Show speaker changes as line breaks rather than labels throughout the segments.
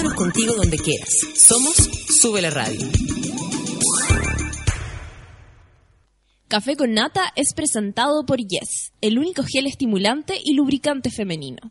Llévanos contigo donde quieras. Somos Sube la Radio.
Café con Nata es presentado por Yes, el único gel estimulante y lubricante femenino.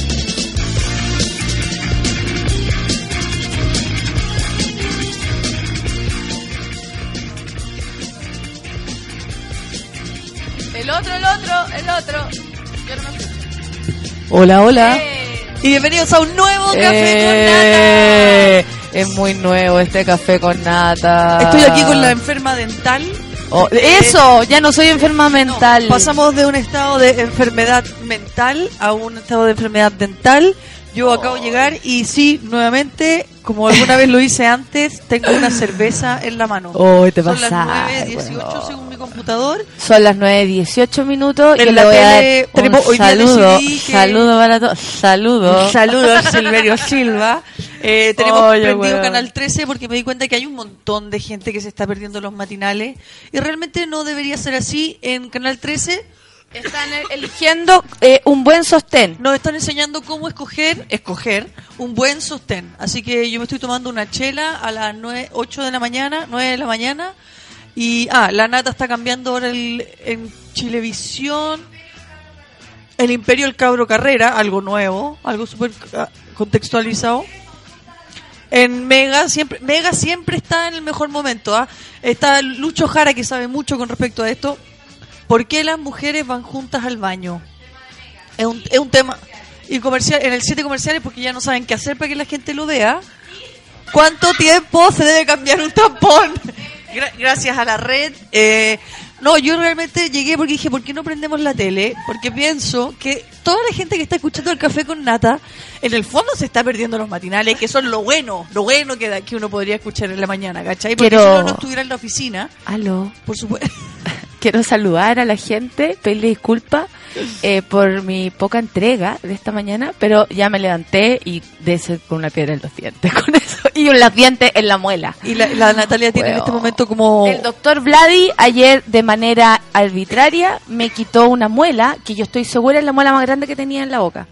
El otro, el otro. Yo no me escucho.
Hola, hola.
Eh, Y bienvenidos a un nuevo café
Eh, Es muy nuevo este café con nata.
con nata. Estoy aquí con la enferma dental.
Oh, eso, ya no soy enferma
No,
mental.
pasamos de un estado de enfermedad mental a un estado de enfermedad dental. Yo acabo de llegar y sí, nuevamente, como alguna vez lo hice antes, tengo una cerveza en la mano.
Oh, te
Son las
pasaste,
9.18
weón.
según mi computador.
Son las 9.18 minutos y
En
le
la
voy a dar un
hoy
saludo,
que-
saludo para todos, saludo.
Saludos, Silverio Silva. Eh, tenemos
weón.
Canal 13 porque me di cuenta que hay un montón de gente que se está perdiendo los matinales y realmente no debería ser así. En Canal 13
Están eligiendo eh, un buen sostén.
nos están enseñando cómo escoger, escoger un buen sostén. Así que yo me estoy tomando una chela a las 9, 8 de la mañana, 9 de la mañana. Y, ah, la nata está cambiando ahora el, en Chilevisión. El Imperio el Cabro Carrera, algo nuevo, algo súper ah, contextualizado. En Mega siempre, Mega siempre está en el mejor momento. ¿ah? Está Lucho Jara que sabe mucho con respecto a esto. ¿Por qué las mujeres van juntas al baño? Es un, es un tema. Y comercial, en el 7 comerciales porque ya no saben qué hacer para que la gente lo vea. ¿Cuánto tiempo se debe cambiar un tampón? Gra- gracias a la red. Eh, no, yo realmente llegué porque dije, ¿por qué no prendemos la tele? Porque pienso que toda la gente que está escuchando el café con nata, en el fondo se está perdiendo los matinales, que son lo bueno, lo bueno que, que uno podría escuchar en la mañana, ¿cachai? Porque
Quiero-
si uno no estuviera en la oficina,
Aló.
por supuesto.
Quiero saludar a la gente, pedirle disculpas eh, por mi poca entrega de esta mañana, pero ya me levanté y de ser con una piedra en los dientes, con eso, y un dientes en la muela.
Y la, la Natalia tiene en este momento como...
El doctor Vladi ayer de manera arbitraria me quitó una muela que yo estoy segura es la muela más grande que tenía en la boca.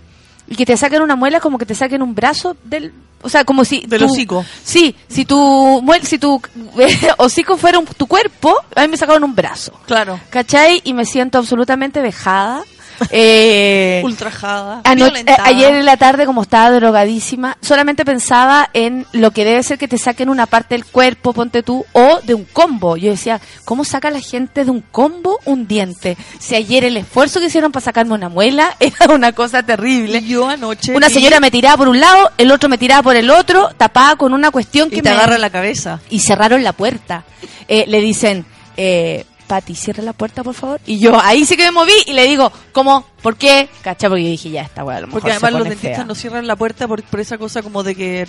Y que te saquen una muela como que te saquen un brazo del... O sea, como si...
Del
tu-
hocico.
Sí, si tu, muel, si tu hocico fuera un- tu cuerpo, a mí me sacaron un brazo.
Claro.
¿Cachai? Y me siento absolutamente vejada. Eh,
Ultrajada. Violentada.
ayer en la tarde, como estaba drogadísima, solamente pensaba en lo que debe ser que te saquen una parte del cuerpo, ponte tú, o de un combo. Yo decía, ¿cómo saca la gente de un combo un diente? Si ayer el esfuerzo que hicieron para sacarme una muela era una cosa terrible.
Y yo anoche...
Una
vi-
señora me tiraba por un lado, el otro me tiraba por el otro, tapada con una cuestión
Y
que
te
me
agarra la cabeza.
y cerraron la puerta. Eh, le dicen, eh, Pati, cierra la puerta, por favor. Y yo ahí sí que me moví y le digo, ¿cómo? ¿Por qué? ¿Cachai? Porque yo dije, ya, a lo mejor
Porque
se
además los dentistas
fea.
no cierran la puerta por, por esa cosa como de que...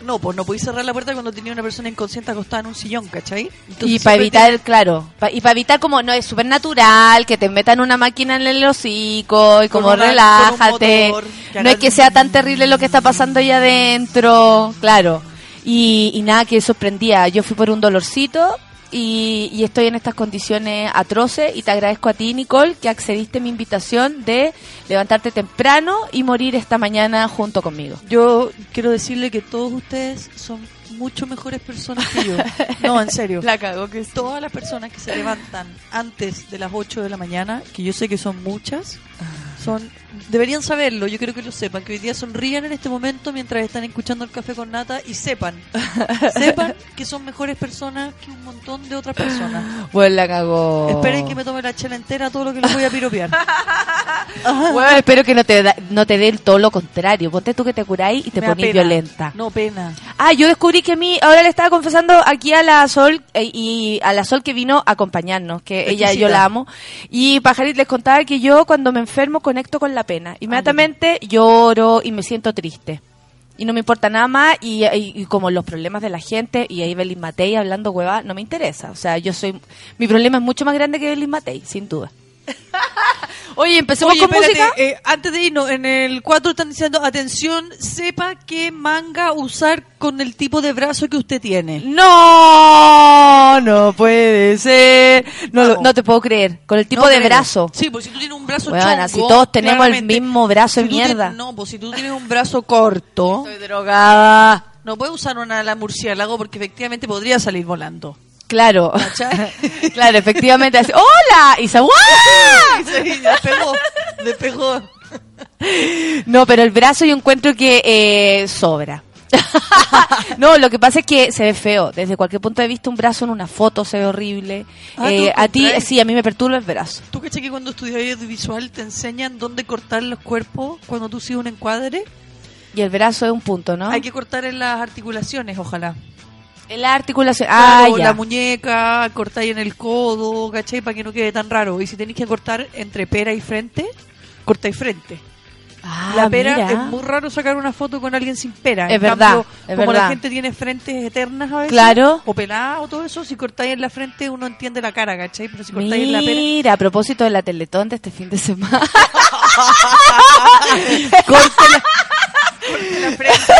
No, pues no podéis cerrar la puerta cuando tenía una persona inconsciente acostada en un sillón, ¿cachai? Entonces
Y para evitar, claro, pa- y para evitar como, no, es súper natural que te metan una máquina en el hocico y como
una-
relájate.
motor
no es que sea tan terrible lo que está pasando ahí adentro, claro. Y, y nada, que sorprendía. Yo fui por un dolorcito y, y estoy en estas condiciones atroces y te agradezco a ti, Nicole, que accediste a mi invitación de levantarte temprano y morir esta mañana junto conmigo.
Yo quiero decirle que todos ustedes son mucho mejores personas que yo. No, en serio.
La cagó que
Todas las personas que se levantan antes de las 8 de la mañana, que yo sé que son muchas, son deberían saberlo, yo quiero que lo sepan, que hoy día sonrían en este momento mientras están escuchando el café con nata y sepan, sepan que son mejores personas que un montón de otras personas.
Pues la cagó.
Esperen que me tome la chela entera todo lo que les voy a piropear.
Bueno, espero que no te, da- no te dé todo lo contrario. Ponte tú que te curáis y te
pena.
violenta.
No, pena.
Ah, yo descubrí que a mí, ahora le estaba confesando aquí a la Sol eh, y a la Sol que vino a acompañarnos, que ella yo la amo. Y Pajarit les contaba que yo cuando me enfermo conecto con la pena. Inmediatamente lloro y me siento triste. Y no me importa nada más y, y- y como los problemas de la gente y ahí Belín Matei hablando hueva no me interesa. O sea, yo soy... Mi problema es mucho más grande que Belín Matei, sin duda. Oye, empecemos
Oye,
con
espérate,
música.
eh, antes de irnos, en el 4 están diciendo, atención, sepa qué manga usar con el tipo de brazo que usted tiene.
No, no puede ser. No, lo- no te puedo creer. Con el tipo
No
de brazo.
Sí, pues si tú tienes un brazo
Weona,
chongo,
si todos tenemos el mismo brazo de
Si tú
mierda.
no, pues si tú tienes un brazo corto,
Estoy drogada.
no puedes usar una ala murciélago porque efectivamente podría salir volando.
Claro. Claro, efectivamente. así, ¡Hola! Y se
despegó.
No, pero el brazo yo encuentro que eh, sobra. no, lo que pasa es que se ve feo. Desde cualquier punto de vista, un brazo en una foto se ve horrible.
Ah,
Eh,
¿tú
a ti, sí, a mí me perturba el brazo.
¿Tú caché que cuando estudias audiovisual te enseñan dónde cortar los cuerpos cuando tú sigues un encuadre?
Y el brazo es un punto, ¿no?
Hay que cortar en las articulaciones, ojalá.
La articulación. Ah,
Claro,
ya.
la muñeca, cortáis en el codo, ¿cachai? Para que no quede tan raro. Y si tenéis que cortar entre pera y frente, cortáis frente.
Ah,
la pera
mira.
es muy raro sacar una foto con alguien sin pera.
Es
En
verdad,
cambio,
es
como
verdad.
la gente tiene frentes eternas a veces,
Claro.
o peladas o todo eso, si cortáis en la frente uno entiende la cara, ¿cachai? Pero si cortáis en la pera,
Mira, a propósito de la Teletón de este fin de semana.
corte la, corte la frente,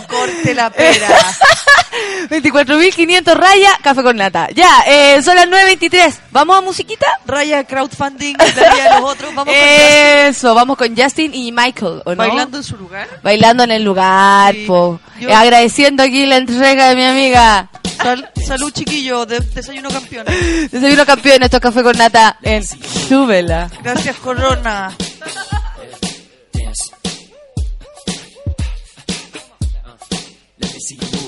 no corte la pera.
24.500 raya, café con nata. Ya, eh, son las 9.23. ¿Vamos a musiquita?
Raya crowdfunding, la vida de los otros, vamos con
Eso, vamos con Justin y Michael, ¿o no?
bailando en su lugar.
Bailando en el lugar,
Sí.
po.
Yo-
Eh, agradeciendo aquí la entrega de mi amiga.
Sal- salud, chiquillo, de- desayuno campeón.
Desayuno campeón, esto es café con nata en Súbela.
Gracias, Corona.
I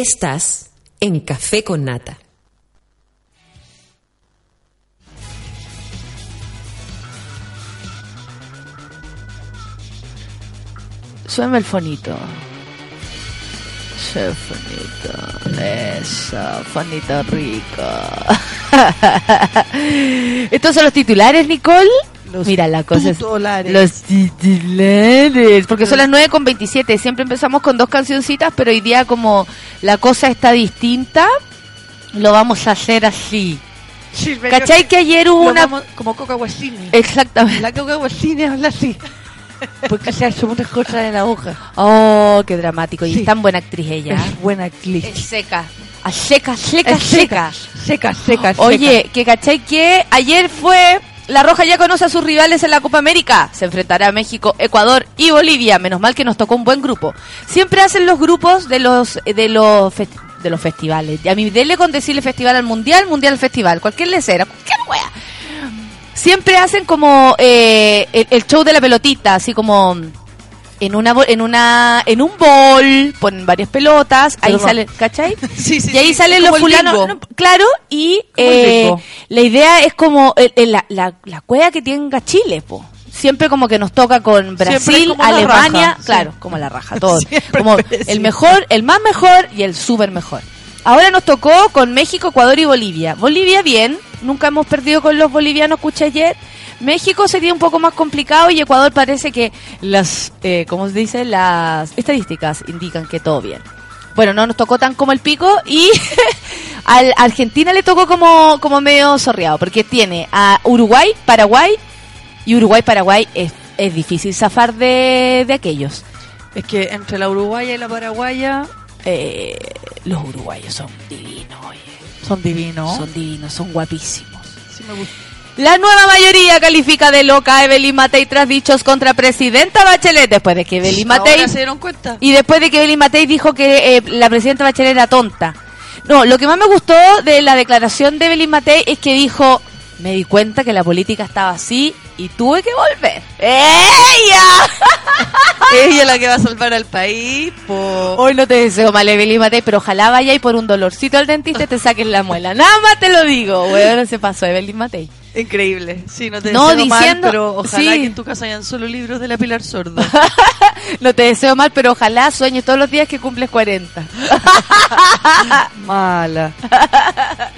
Estás en Café con Nata.
Suena el fonito. Suena el fonito. Eso, fonito rico. Estos son los titulares, Nicole.
Los
Mira, la cosa es... Los titulares. Porque son las 9 con 27. Siempre empezamos con dos cancioncitas, pero hoy día como la cosa está distinta, lo vamos a hacer así.
Sí,
¿Cachai que ayer hubo una...
vamos- como Coca Guasini.
Exactamente.
La Coca Guasini habla así. Porque se hace muchas cosas en la hoja.
Oh, qué dramático. Y
Sí.
es tan buena actriz ella.
Es buena actriz.
Es seca. A seca, seca, seca.
Seca, seca, seca.
Oye, que cachai que ayer fue. La Roja ya conoce a sus rivales en la Copa América. Se enfrentará a México, Ecuador y Bolivia. Menos mal que nos tocó un buen grupo. Siempre hacen los grupos de los de los de los festivales. A mí dele con decirle festival al mundial, mundial al festival, cualquier lecera, cualquier wea. Siempre hacen como eh, el show de la pelotita, así como en una en una en un bol ponen varias pelotas, ahí
Perdón.
salen, ¿cachai?
Sí, sí,
y ahí
sí,
salen los fulanos, no, claro, y eh, la idea es como la, la, la cueva que tenga Chile, po. Siempre como que nos toca con Brasil, Alemania,
raja, sí.
claro, como la raja, todo.
Siempre
como el mejor, el más mejor y el súper mejor. Ahora nos tocó con México, Ecuador y Bolivia. Bolivia bien, nunca hemos perdido con los bolivianos, escuché ayer. México sería un poco más complicado y Ecuador parece que las, eh, ¿cómo se dice? Las estadísticas indican que todo bien. Bueno, no nos tocó tan como el pico y al a Argentina le tocó como, como medio sorreado, porque tiene a Uruguay, Paraguay y Uruguay-Paraguay es, es difícil zafar de, de aquellos.
Es que entre la uruguaya y la paraguaya
Eh, los uruguayos son divinos, oye.
son divinos.
Son divinos, son guapísimos.
Sí me gusta.
La nueva mayoría califica de loca a Evelyn Matei tras dichos contra presidenta Bachelet después de que Evelyn Matei
Ahora se dieron cuenta.
y después de que Evelyn Matei dijo que eh, la presidenta Bachelet era tonta. No, lo que más me gustó de la declaración de Evelyn Matei es que dijo, me di cuenta que la política estaba así y tuve que volver. ¡Ella!
Ella es la que va a salvar al país. Po.
Hoy no te deseo mal, Evelyn Matei, pero ojalá vaya y por un dolorcito al dentista te saquen la muela. Nada más te lo digo, weón, se pasó Evelyn Matei.
Increíble. Sí, no te
No,
deseo mal, pero ojalá
sí.
que en tu casa hayan solo libros de la Pilar Sordo.
No te deseo mal, pero ojalá sueñes todos los días que cumples 40.
Mala.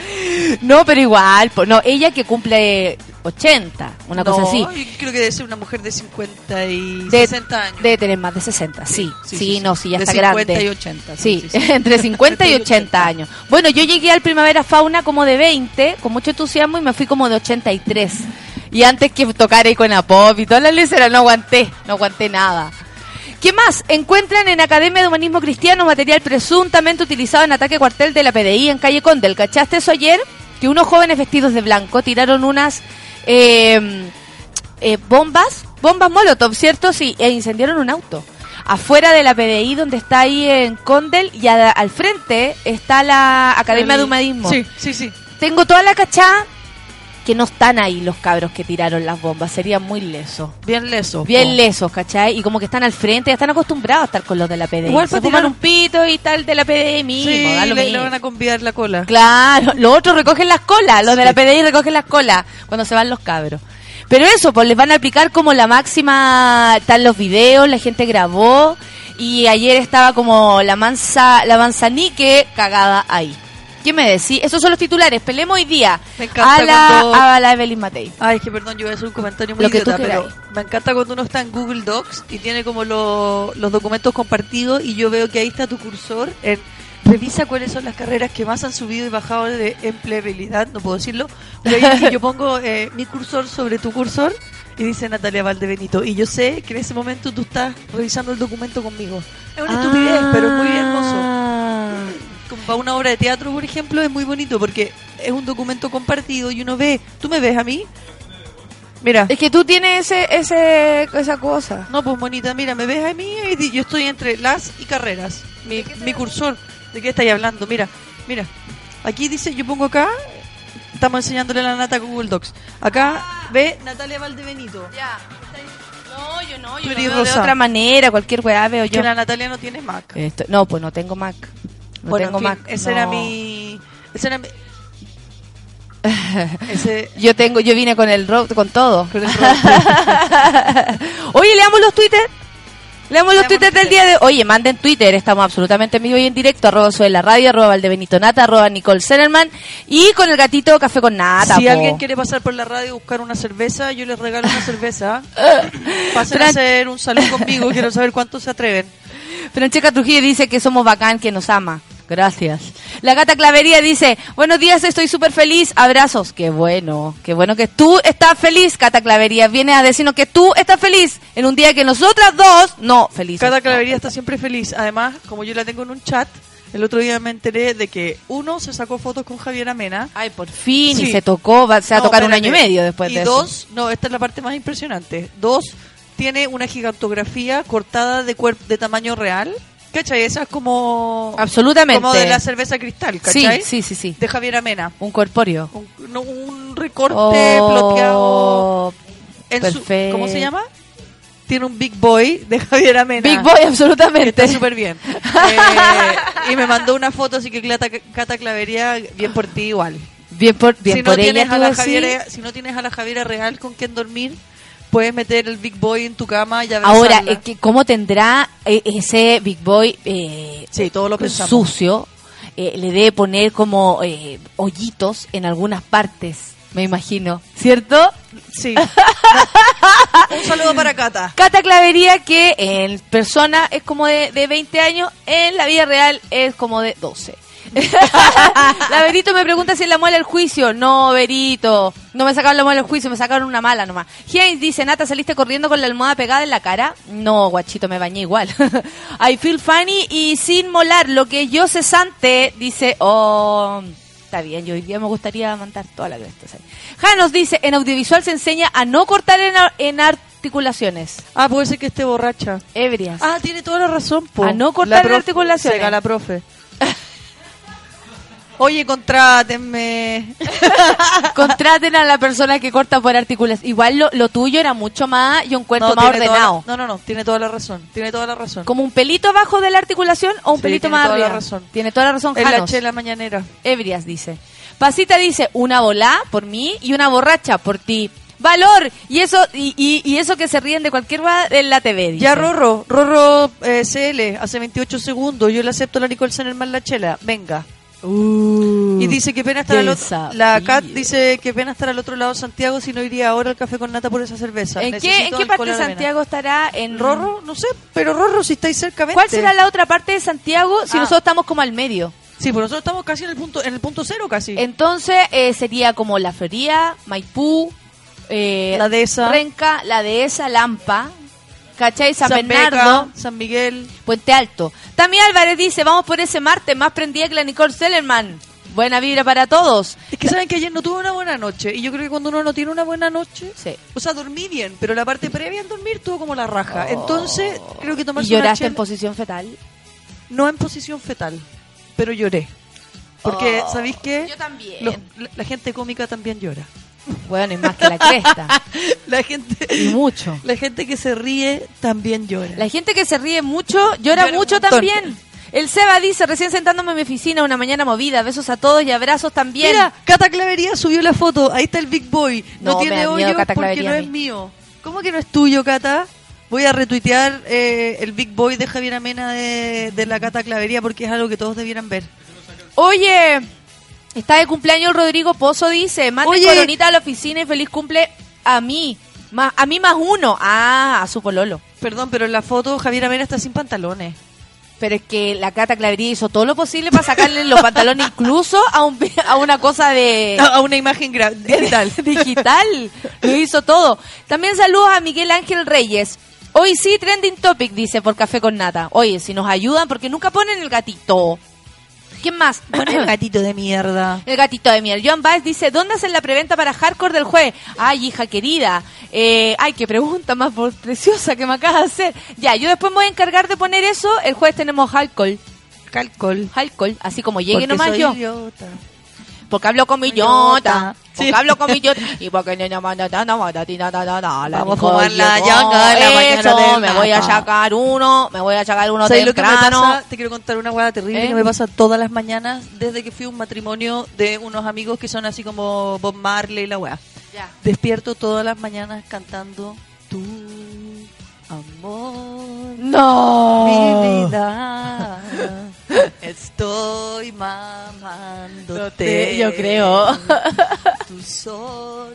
No, pero igual, no, ella que cumple 80, una cosa así.
yo creo que debe ser una mujer de 50 y
De-
60 años.
Debe tener más de 60, sí. Sí, no, sí, ya
de
está
50
grande.
y 80.
Sí, entre 50 y 80 años. Bueno, yo llegué al Primavera Fauna como de 20, con mucho entusiasmo, y me fui como de 83. Y antes que tocar Icona Pop y todas las leceras, no aguanté, no aguanté nada. ¿Qué más? Encuentran en Academia de Humanismo Cristiano material presuntamente utilizado en ataque cuartel de la PDI en Calle Condel. ¿Cachaste eso ayer? Que unos jóvenes vestidos de blanco tiraron unas eh, eh, bombas, bombas molotov, ¿cierto? Sí, e incendiaron un auto. Afuera de la PDI, donde está ahí en Condel, y a- al frente está la Academia de Humanismo.
Sí, sí, sí.
Tengo toda la cachada que no están ahí los cabros que tiraron las bombas. Sería muy leso.
Bien leso.
Bien
po.
lesos, ¿cachai? Y como que están al frente, ya están acostumbrados a estar con los de la PDI.
Igual
Se
para
fuman
tirar-
un pito y tal de la PDI mismo,
Sí,
da lo
le,
mismo.
le van a convidar la cola.
Claro, los otros recogen las colas, los de la. PDI recogen las colas cuando se van los cabros. Pero eso, pues les van a aplicar como la máxima, están los videos, la gente grabó y ayer estaba como la mansa, la manzanique cagada ahí. ¿Qué me decís? Esos son los titulares, pelemos hoy día
Me encanta
a la,
cuando-
a la Evelyn Matei.
Ay, es que perdón, yo voy a hacer un comentario muy
Lo que tú
idiota, pero me encanta cuando uno está en Google Docs y tiene como lo- los documentos compartidos y yo veo que ahí está tu cursor en revisa cuáles son las carreras que más han subido y bajado de empleabilidad, no puedo decirlo, pero yo pongo eh, mi cursor sobre tu cursor y dice Natalia Valdebenito y yo sé que en ese momento tú estás revisando el documento conmigo. Es una estupidez, pero muy hermoso.
Ah.
Como para una obra de teatro, por ejemplo, es muy bonito porque es un documento compartido y uno ve, ¿tú me ves a mí? Mira.
Es que tú tienes ese, ese, esa cosa.
No, pues bonita, mira, me ves a mí y yo estoy entre las y carreras. Mi, mi cursor. ¿De qué estáis hablando? Mira, mira. Aquí dice, yo pongo acá, estamos enseñándole la nata con Google Docs. Acá ve Natalia Valdebenito.
Ya. No, yo no, yo lo veo de otra manera, cualquier weá veo yo.
Que la Natalia no tiene Mac.
Esto- no, pues no tengo Mac. No
bueno,
tengo
en fin,
más.
ese
no.
era mi... Ese era mi... ese...
Yo tengo, yo vine con el rock, con todo.
Con el
Oye, leamos los Twitter. Leamos los Twitter del día de Oye, manden Twitter, estamos absolutamente en vivo y en directo. Arroba soy la radio, arroba Valdebenito Nata, arroba Nicole Sellerman. Y con el gatito Café con Nata.
si
po.
alguien quiere pasar por la radio y buscar una cerveza, yo les regalo una cerveza. Pasen a hacer un saludo conmigo, quiero saber cuántos se atreven.
Francesca Trujillo dice que somos bacán, que nos ama. Gracias. La gata Clavería dice, buenos días, estoy súper feliz, abrazos. Qué bueno, qué bueno que tú estás feliz, Cata Clavería. Viene a decirnos que tú estás feliz en un día que nosotras dos, no, felices.
Cada
No.
clavería está siempre feliz. Además, como yo la tengo en un chat, el otro día me enteré de que uno se sacó fotos con Javier Amena.
Ay, por fin, y se tocó, va, se va a
No,
tocar un año y medio después
y
de
dos, no, esta es la parte más impresionante. Dos, tiene una gigantografía cortada de cuerpo de tamaño real. ¿Cachai? Esa es como...
Absolutamente.
Como de la cerveza cristal,
eso. Sí,
¿cachai?
sí, sí, sí.
De Javier Amena.
Un corpóreo.
Un, no, un recorte ploteado
Oh,
en su-. ¿Cómo se llama? Tiene un Big Boy de Javier Amena.
Big Boy, absolutamente.
Está súper bien. Eh, y me mandó una foto, así que Cata, Cata Clavería, bien por ti igual.
Bien por, bien
si, no
por ella.
tienes a la. Javiera, si no tienes a la Javiera real con quien dormir, puedes meter el Big Boy en tu cama y abrazarla.
Ahora, eh, ¿cómo tendrá eh, ese Big Boy eh,
Sí, todo lo pensamos.
sucio? Eh, le debe poner como eh, hoyitos en algunas partes, me imagino. ¿Cierto?
Sí. Un saludo para Cata.
Cata Clavería, que en persona es como de, de 20 años, en la vida real es como de 12. la Verito me pregunta si es la muela del juicio. No, Verito. No me sacaron la muela del juicio, me sacaron una mala nomás. James dice, Nata, ¿saliste corriendo con la almohada pegada en la cara? No, guachito, me bañé igual. I feel funny y sin molar. Lo que yo cesante, dice, oh... Está bien, yo hoy día me gustaría mandar toda la cresta. ¿sabes? Janos dice, en audiovisual se enseña a no cortar en, en articulaciones.
Ah, puede ser que esté borracha.
Ebrias.
Ah, tiene toda la razón, po.
A no cortar
La profe-
articulaciones.
Seca la profe. Oye, contrátenme.
Contraten a la persona que corta por articulaciones. Igual lo, lo tuyo era mucho más, yo encuentro
No,
más
tiene la-
ordenado.
no, no, no, tiene toda la razón. Tiene toda la razón.
Como un pelito abajo de la articulación o un
Sí,
pelito
tiene
más
toda la
arriba.
razón.
Tiene toda la razón,
En la mañanera.
Ebrias dice. Pasita dice, una volá por mí y una borracha por ti. Valor. Y eso y, y, y eso que se ríen de cualquier va en la TV. Dice.
Ya, Rorro, Rorro eh, CL, hace 28 segundos. Yo le acepto a la Nicole Senerman la chela. Venga. Y dice que pena estar al otro. La Kat dice que pena estar al otro lado de Santiago si no iría ahora al café con nata por esa cerveza.
¿En qué,
Necesito
¿En qué
alcohol
parte de. Santiago estará? ¿En
Rorro? No sé, pero Rorro, si estáis cerca, vente.
¿Cuál será la otra parte de Santiago si
Ah.
nosotros estamos como al medio?
Sí, pues nosotros estamos casi en el punto en el punto cero casi.
Entonces eh, sería como La Feria, Maipú, eh,
La Dehesa.
Renca, La Dehesa, Lampa, ¿cachai? San,
San
Bernardo,
San Miguel.
Puente Alto. También Álvarez dice, vamos por ese martes, más prendida que la Nicole Sellerman. Buena vibra para todos.
Es que saben que ayer no tuve una buena noche. Y yo creo que cuando uno no tiene una buena noche,
Sí.
o sea, dormí bien, pero la parte previa en dormir tuvo como la raja. Entonces, creo que
¿Y
tomarse una
lloraste en posición fetal?
no en posición fetal, pero lloré. Porque,
Oh,
¿sabéis qué?
yo también.
Los- la, la gente cómica también llora.
Bueno, y más que la cresta.
La gente,
y mucho.
la gente que se ríe también llora.
La gente que se ríe mucho, llora, mucho también. El Seba dice, recién sentándome en mi oficina, una mañana movida, besos a todos y abrazos también.
Mira, Cata Clavería subió la foto. Ahí está el Big Boy. No,
No,
tiene hoyo
Cata
porque no es
mí.
mío. ¿Cómo que no es tuyo, Cata? Voy a retuitear eh, el Big Boy de Javier Amena de, de la Cata Clavería porque es algo que todos debieran ver.
Oye, está de cumpleaños el Rodrigo Pozo, dice, mande coronita a la oficina y feliz cumple a mí. Más, a mí más uno. Ah, a su pololo.
Perdón, pero en la foto Javier Amena está sin pantalones.
Pero es que la Cata Clavería hizo todo lo posible para sacarle los pantalones incluso a, un, a una cosa de...
A una imagen digital.
digital. Lo hizo todo. También saludos a Miguel Ángel Reyes. Hoy sí, trending topic, dice por Café con Nata. Oye, si nos ayudan, porque nunca ponen el gatito. ¿Quién más?
Bueno, el gatito de mierda.
El gatito de miel. John Baez dice, ¿dónde hacen la preventa para hardcore del jueves? Ay, hija querida. Eh, ay, qué pregunta más preciosa que me acabas de hacer. Ya, yo después me voy a encargar de poner eso. El jueves tenemos alcohol.
Calcol.
Alcohol, así como llegue
Porque
nomás
soy
yo.
idiota
porque hablo
con
Millota. Porque hablo con Millota. Y porque no
Vamos a jugar la llaga de la mañana.
me voy a sacar uno, me voy a sacar uno temprano.
Pasa, te quiero contar una hueá terrible que ¿Eh? me pasa todas las mañanas desde que fui a un matrimonio de unos amigos que son así como Bob Marley y la
hueá.
Despierto todas las mañanas cantando tu amor.
No.
Mi vida. Estoy mamándote.
Yo creo.
Tu sol.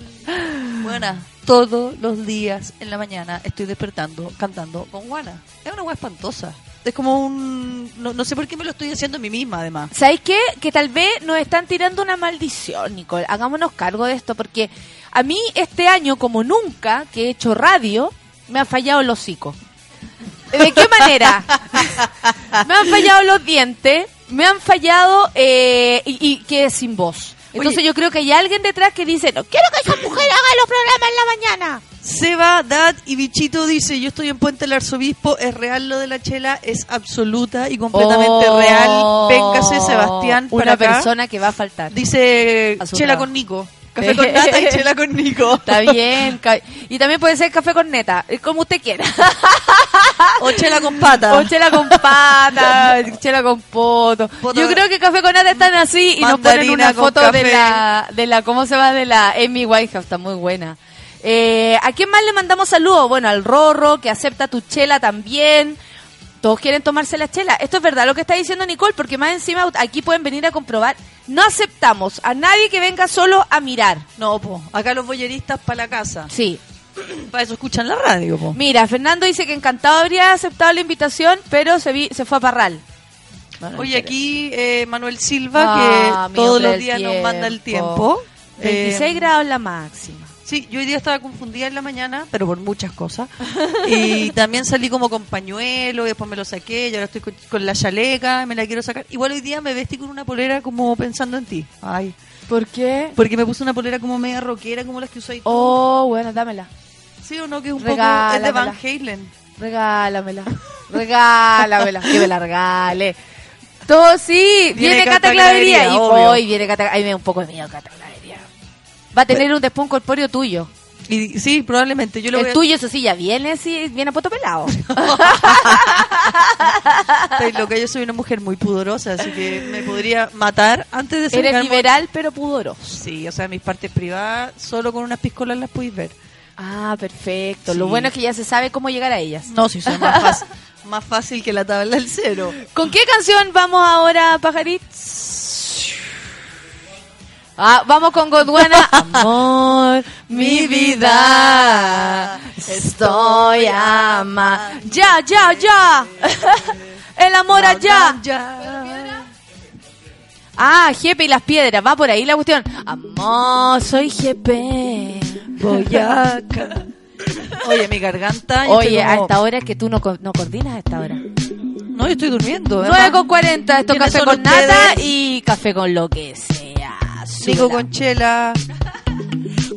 Buena. Todos los días en la mañana estoy despertando cantando con Juana. Es una hueá espantosa. Es como un... No, no sé por qué me lo estoy haciendo a mí misma, además.
¿Sabéis qué? Que tal vez nos están tirando una maldición, Nicole. Hagámonos cargo de esto, porque a mí este año, como nunca, que he hecho radio, me ha fallado el hocico. ¿De qué manera? me han fallado los dientes, me han fallado eh, y, y quedé sin voz. Entonces
Oye.
yo creo que hay alguien detrás que dice, no quiero que esa mujer haga los programas en la mañana.
Seba, Dad y Bichito dice, yo estoy en Puente del Arzobispo, es real lo de la chela, es absoluta y completamente
Oh,
real. Véngase, Sebastián, para acá.
persona que va a faltar.
Dice chela con Nico. Café con nata y chela con Nico.
Está bien. Y también puede ser café con neta, como usted quiera.
O chela con pata.
O chela con pata, chela con poto.
Poto-
Yo creo que Café con Nata están así y nos ponen una foto de la, de la, ¿cómo se va? De la Amy Whitehouse, está muy buena. Eh, ¿A quién más le mandamos saludos? Bueno, al Rorro, que acepta tu chela también. Todos quieren tomarse la chela. Esto es verdad lo que está diciendo Nicole, porque más encima aquí pueden venir a comprobar. No aceptamos a nadie que venga solo a mirar.
No, po. Acá los boyeristas para la casa.
Sí.
Para eso escuchan la radio, po.
Mira, Fernando dice que encantado habría aceptado la invitación, pero se, vi- se fue a Parral. Bueno,
Oye, aquí eh, Manuel Silva,
Ah,
que todos los días nos manda el tiempo.
26
Eh,
grados la máxima.
Sí, yo hoy día estaba confundida en la mañana, pero por muchas cosas. Y también salí como con pañuelo, y después me lo saqué, y ahora estoy con, con la chaleca, me la quiero sacar. Igual hoy día me vestí con una polera como pensando en ti. Ay,
¿Por qué?
porque me puse una polera como media rockera, como las que usáis tú.
Oh, bueno, dámela.
¿Sí o no? Que es un poco... Es de. Van Halen.
Regálamela. Regálamela. que me la regale. Todo sí. Viene,
Viene
Cata Clavería. Y hoy viene Cata Ahí me da un poco de miedo Cata. Va a tener un después corpóreo tuyo.
Y sí, probablemente. Yo lo voy
El
a-
tuyo, eso sí, ya viene, sí, viene a poto pelado.
Loca, yo soy una mujer muy pudorosa, así que me podría matar antes de
Eres
sacarme-
liberal, pero pudoroso.
Sí, o sea, mis partes privadas, solo con unas piscolas las podéis ver.
Ah, perfecto.
Sí.
Lo bueno es que ya se sabe cómo llegar a ellas.
No, si soy más fácil, más fácil que la tabla del cero.
¿Con qué canción vamos ahora, pajarit? Ah, vamos con Godwana. Amor, mi vida, estoy ama. Ya, ya, ya. El amor allá. Ah, Jepe y las piedras, va por ahí la cuestión. Amor, soy Jepe.
Boyaca. Oye, mi garganta.
Oye,
estoy
a
como-
esta hora es que tú no, co- no coordinas a esta hora.
No, yo estoy durmiendo.
9 con 40, esto
¿Quiénes
café con nata
ustedes?
y café con lo que sea.
Nico. Conchela.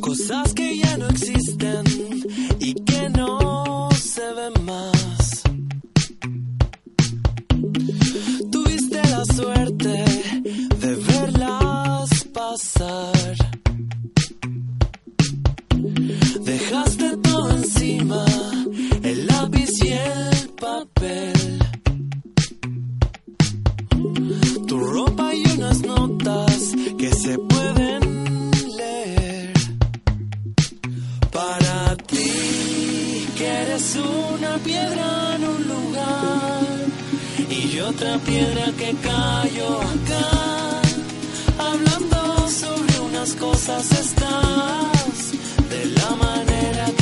Cosas que ya no existen y que no se ven más. Tuviste la suerte de verlas pasar. Dejaste todo encima, el lápiz y el papel. Que se pueden leer. Para ti, que eres una piedra en un lugar y otra piedra que cayó acá. Hablando sobre unas cosas estás de la manera que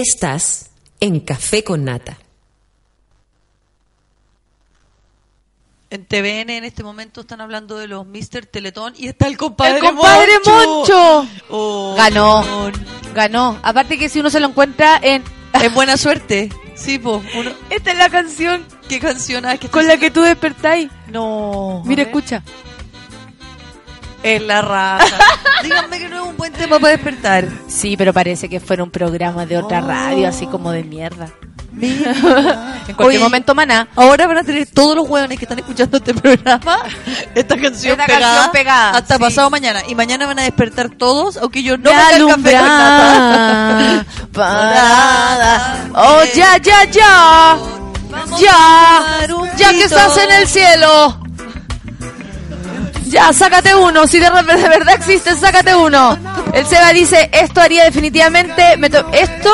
Estás
en Café con Nata.
En TVN en este momento están hablando de los Mr. Teletón y está el compadre
¡El compadre Moncho!
Oh,
Ganó. Ganó. Aparte que si uno se lo encuentra en...
Es buena suerte. Sí, po. Uno...
Esta es la canción
¿Qué canción? Ah, es que
con la que tú despertáis.
No.
Mira, escucha.
Es la raja. Díganme que no es un buen tema para despertar.
Sí, pero parece que fuera un programa de otra
Oh.
radio, así como de mierda.
Mira.
En cualquier
Oye,
momento, maná.
Ahora van a tener todos los hueones que están escuchando este programa esta canción,
Esta
pegada,
canción pegada,
hasta
sí.
pasado mañana. Y mañana van a despertar todos, aunque yo no
Me
me café con
parada. Oh, ya, ya, ya. Ya. Ya que estás en el cielo. Ya, sácate uno. Si de, verdad existe, sácate uno. El Seba dice, esto haría definitivamente... me to- esto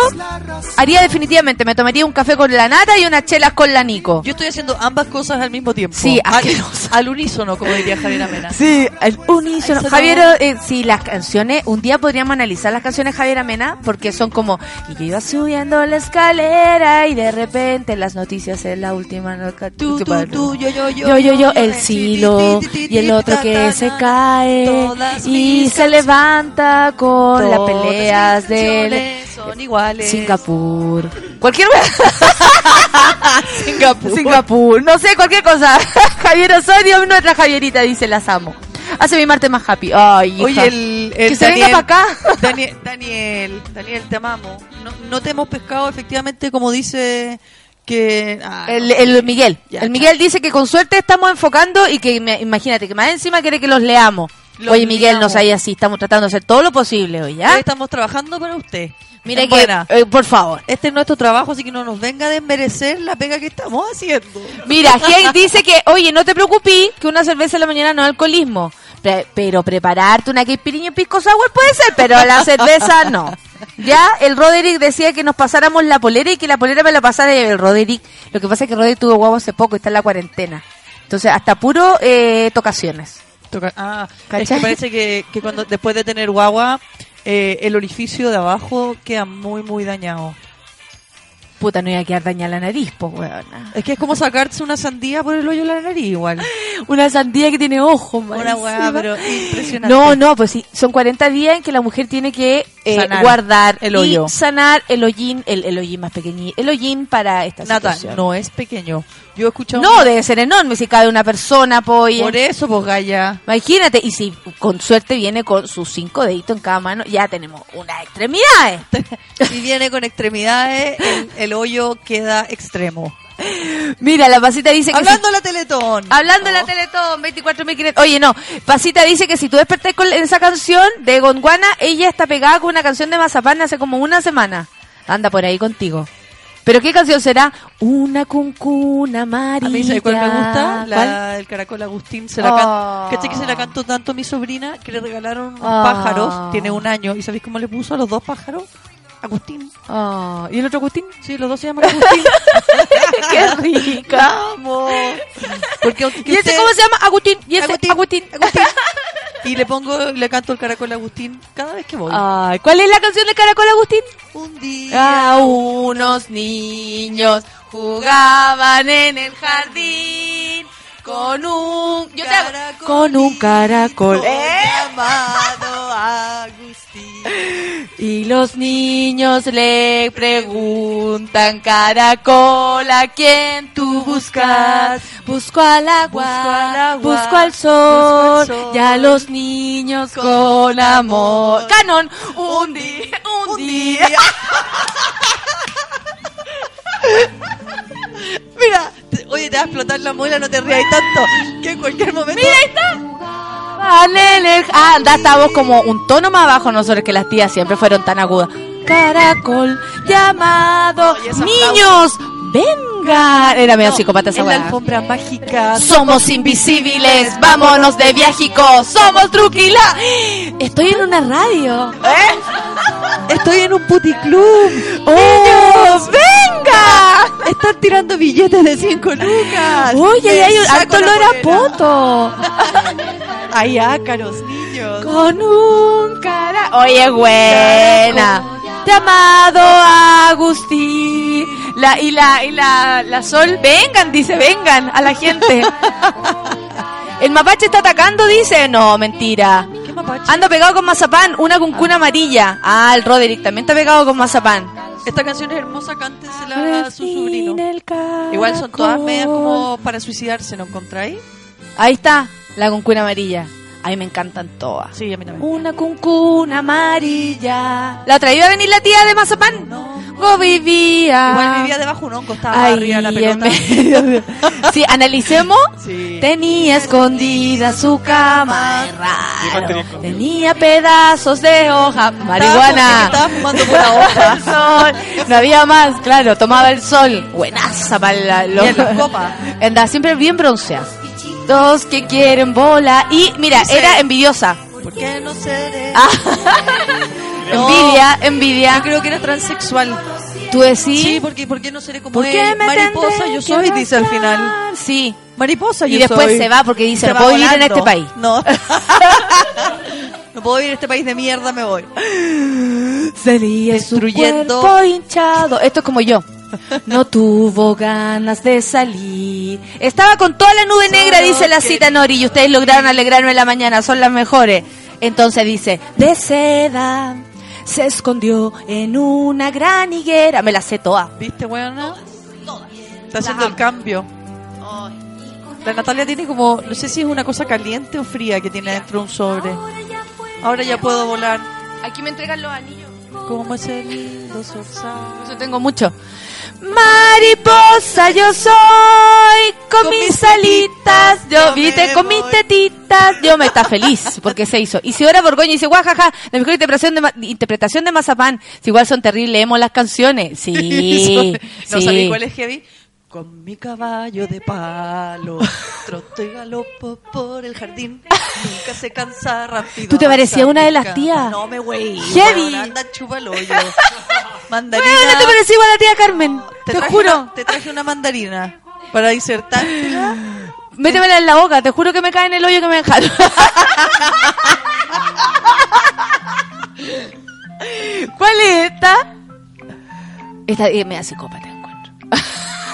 haría definitivamente. Me tomaría un café con la nata y unas chelas con la Nico.
Yo estoy haciendo ambas cosas al mismo tiempo.
Sí,
al, al unísono, como diría Javier Amena.
Sí, el unísono. Javier,
no.
eh, sí, las canciones, un día podríamos analizar las canciones de Javier Amena, porque son como, y yo iba subiendo la escalera y de repente las noticias en la última... noca-
Tú, tú, tú, yo, yo, yo,
yo, yo, yo, el
eh,
silo y el otro que se cae y se levanta con las peleas de
son iguales.
Singapur. Cualquier
Singapur.
Singapur, no sé, cualquier cosa. Javier Osorio, nuestra Javierita, dice, las amo. Hace mi martes más happy. Ay, hija.
Oye, el, el
Que se venga pa' acá.
Daniel, Daniel, Daniel, te amamos. No, no te hemos pescado, efectivamente, como dice que... ah,
El,
no
el Miguel.
Ya,
el Miguel dice que con suerte estamos enfocando y que me- imagínate que más encima quiere que los leamos.
Los
Oye, Miguel, no
leamos.
seas así, estamos tratando de hacer todo lo posible hoy, ¿ya?
Estamos trabajando para usted.
Mira que,
buena.
eh, por favor.
Este es nuestro trabajo, así que no nos venga a desmerecer la pega que estamos haciendo.
Mira, Gay dice que, oye, no te preocupes, que una cerveza en la mañana no es alcoholismo. Pre- pero prepararte una caipirinha y pisco sour puede ser, pero la cerveza no. Ya, el Roderick decía que nos pasáramos la polera y que la polera me la pasara el Roderick. Lo que pasa es que Roderick tuvo guagua hace poco y está en la cuarentena. Entonces, hasta puro eh, tocaciones.
Toca- Ah, es que parece que, que cuando después de tener guagua, eh, el orificio de abajo queda muy, muy dañado.
Puta, no iba a quedar dañada la nariz, pues, weona.
Es que es como sacarse una sandía por el hoyo de la nariz, igual.
Una sandía que tiene ojos,
Una weá,
encima.
pero impresionante.
No, no, pues sí, son 40 días en que la mujer tiene que eh, guardar
el hoyo.
y sanar el hollín, el, el hollín más pequeñito, el hollín para esta
Nata,
situación.
no es pequeño. Yo he escuchado...
No, debe ser enorme si cabe una persona, pues.
Por eso, pues, Gaya.
Imagínate, y si con suerte viene con sus cinco deditos en cada mano, ya tenemos unas extremidades.
Si viene con extremidades, el, el hoyo queda extremo.
Mira, la pasita dice que. si-
Hablando de la Teletón.
Hablando de la Teletón, 24.500. Oye, no, Pasita dice que si tú despertás con esa canción de Gondwana, ella está pegada con una canción de Mazapán hace como una semana. Anda por ahí contigo. ¿Pero qué canción será? Una cuncuna amarilla.
A mí, ¿sabes cuál me gusta?
¿Cuál?
La del Caracol Agustín. Se la
Oh.
can- ¿Cachai que se la cantó tanto a mi sobrina que le regalaron
Oh.
pájaros? Tiene un año. ¿Y sabéis cómo le puso a los dos pájaros? Agustín.
Ah, ¿Y el otro Agustín?
Sí, los dos se llaman Agustín.
¡Qué rica!
¡Vamos! Porque
¿Y ese
usted-
cómo se llama? Agustín. ¿Y ese?
Agustín.
Agustín.
Agustín. Y le pongo, le canto el caracol a Agustín cada vez que voy.
Ay, ¿cuál es la canción de Caracol Agustín?
Un día.
A unos niños jugaban en el jardín con un yo te con un caracol ¿eh?
llamado Agustín.
y los niños le preguntan caracol a quién tú buscas busco al agua
Busco al agua,
busco al sol,
busco al sol.
y a los niños con,
Con
amor
amor.
canon un día un,
Un
día
día. Mira, oye, te va a explotar la muela, no te rías tanto. Que en cualquier momento.
Mira, ahí está. Vale, Ah, anda, estábamos como un tono más abajo nosotros que las tías siempre fueron tan agudas. Caracol llamado.
Oye,
Niños, vengan. Era medio
No,
psicópata esa
en la alfombra mágica.
Somos invisibles, vámonos de viajico, somos truquila. Estoy en una radio.
Estoy en un puticlub.
¡Oh, venga!
Están tirando billetes de 5 lucas.
Oye, ahí hay
la
olor a poto.
Hay ácaros, niños.
Con un cara. Oye, buena. Llamado Agustín. La, y la, y la, la Sol, vengan, dice, vengan a la gente. El mapache está atacando, dice. No, mentira.
¿Qué mapache?
Ando pegado con mazapán, una con cuna amarilla. Ah, el Roderick también está pegado con mazapán.
Esta canción es hermosa, cántensela a su sobrino. Igual son todas medias como para suicidarse, ¿no encontráis?
Ahí está, la cuncuna amarilla. A mí me encantan todas.
Sí, a mí también.
Una cuncuna amarilla. ¿La otra iba a venir la tía de mazapán?
No.
Go vivía.
Igual vivía debajo de un hongo, estaba
Ay,
arriba la
en
pelota.
medio de- Sí, analicemos.
Sí.
Tenía escondida su cama. Raro. Tenía pedazos de hoja. Marihuana.
Estaba fumando pura hoja.
El sol. No había más, claro, tomaba el sol. Buenaza para la,
en copas.
Andaba siempre bien bronceada. Dos que quieren bola. Y mira,
Dice-
era envidiosa.
¿Por qué no seré?
Ah,
No.
envidia,
Yo
envidia.
creo que era transexual.
Tú decís.
Sí, porque ¿por qué no seré como
¿Por qué
él?
me
Mariposa yo soy, dice al final.
Sí.
Mariposa
Y
yo
después
soy.
se va porque dice,
Se
no puedo vivir en este país.
No. no puedo vivir en este país de mierda, me voy.
Salía
Destruyendo.
su hinchado. Esto es como yo. No tuvo ganas de salir. Estaba con toda la nube
Solo
negra, dice la cita Nori, y ustedes lograron alegrarme la mañana, son las mejores. Entonces dice, de seda se escondió en una gran higuera. Me la sé toda.
¿Viste, weona? Está haciendo el cambio. La Natalia tiene como, no sé si es una cosa caliente o fría que tiene dentro un sobre. Ahora ya puedo volar.
Aquí me entregan los anillos.
Como ese lindo zorzal.
Yo tengo mucho. Mariposa yo soy, con,
Con
mis alitas, yo viste, con mis tetitas, yo me está feliz porque se hizo. Y si ahora Borgoño dice, guajaja, la mejor interpretación de, ma- interpretación de Mazapán, si igual son terribles, leemos las canciones. Sí,
no
sí.
sabéis cuál es heavy. Con mi caballo de palo, troto y galopo por el jardín. Nunca se cansa rápido.
¿Tú te parecías una de las tías?
No me güey.
Heavy.
Anda, chúpalo yo. Mandarina.
Bueno, te parecí igual a la tía Carmen, te, juro.
una- te traje una mandarina para disertártela.
Métemela en la boca, te juro que me cae en el hoyo que me dejaron. ¿Cuál es esta? Esta eh, me da psicópata, encuentro.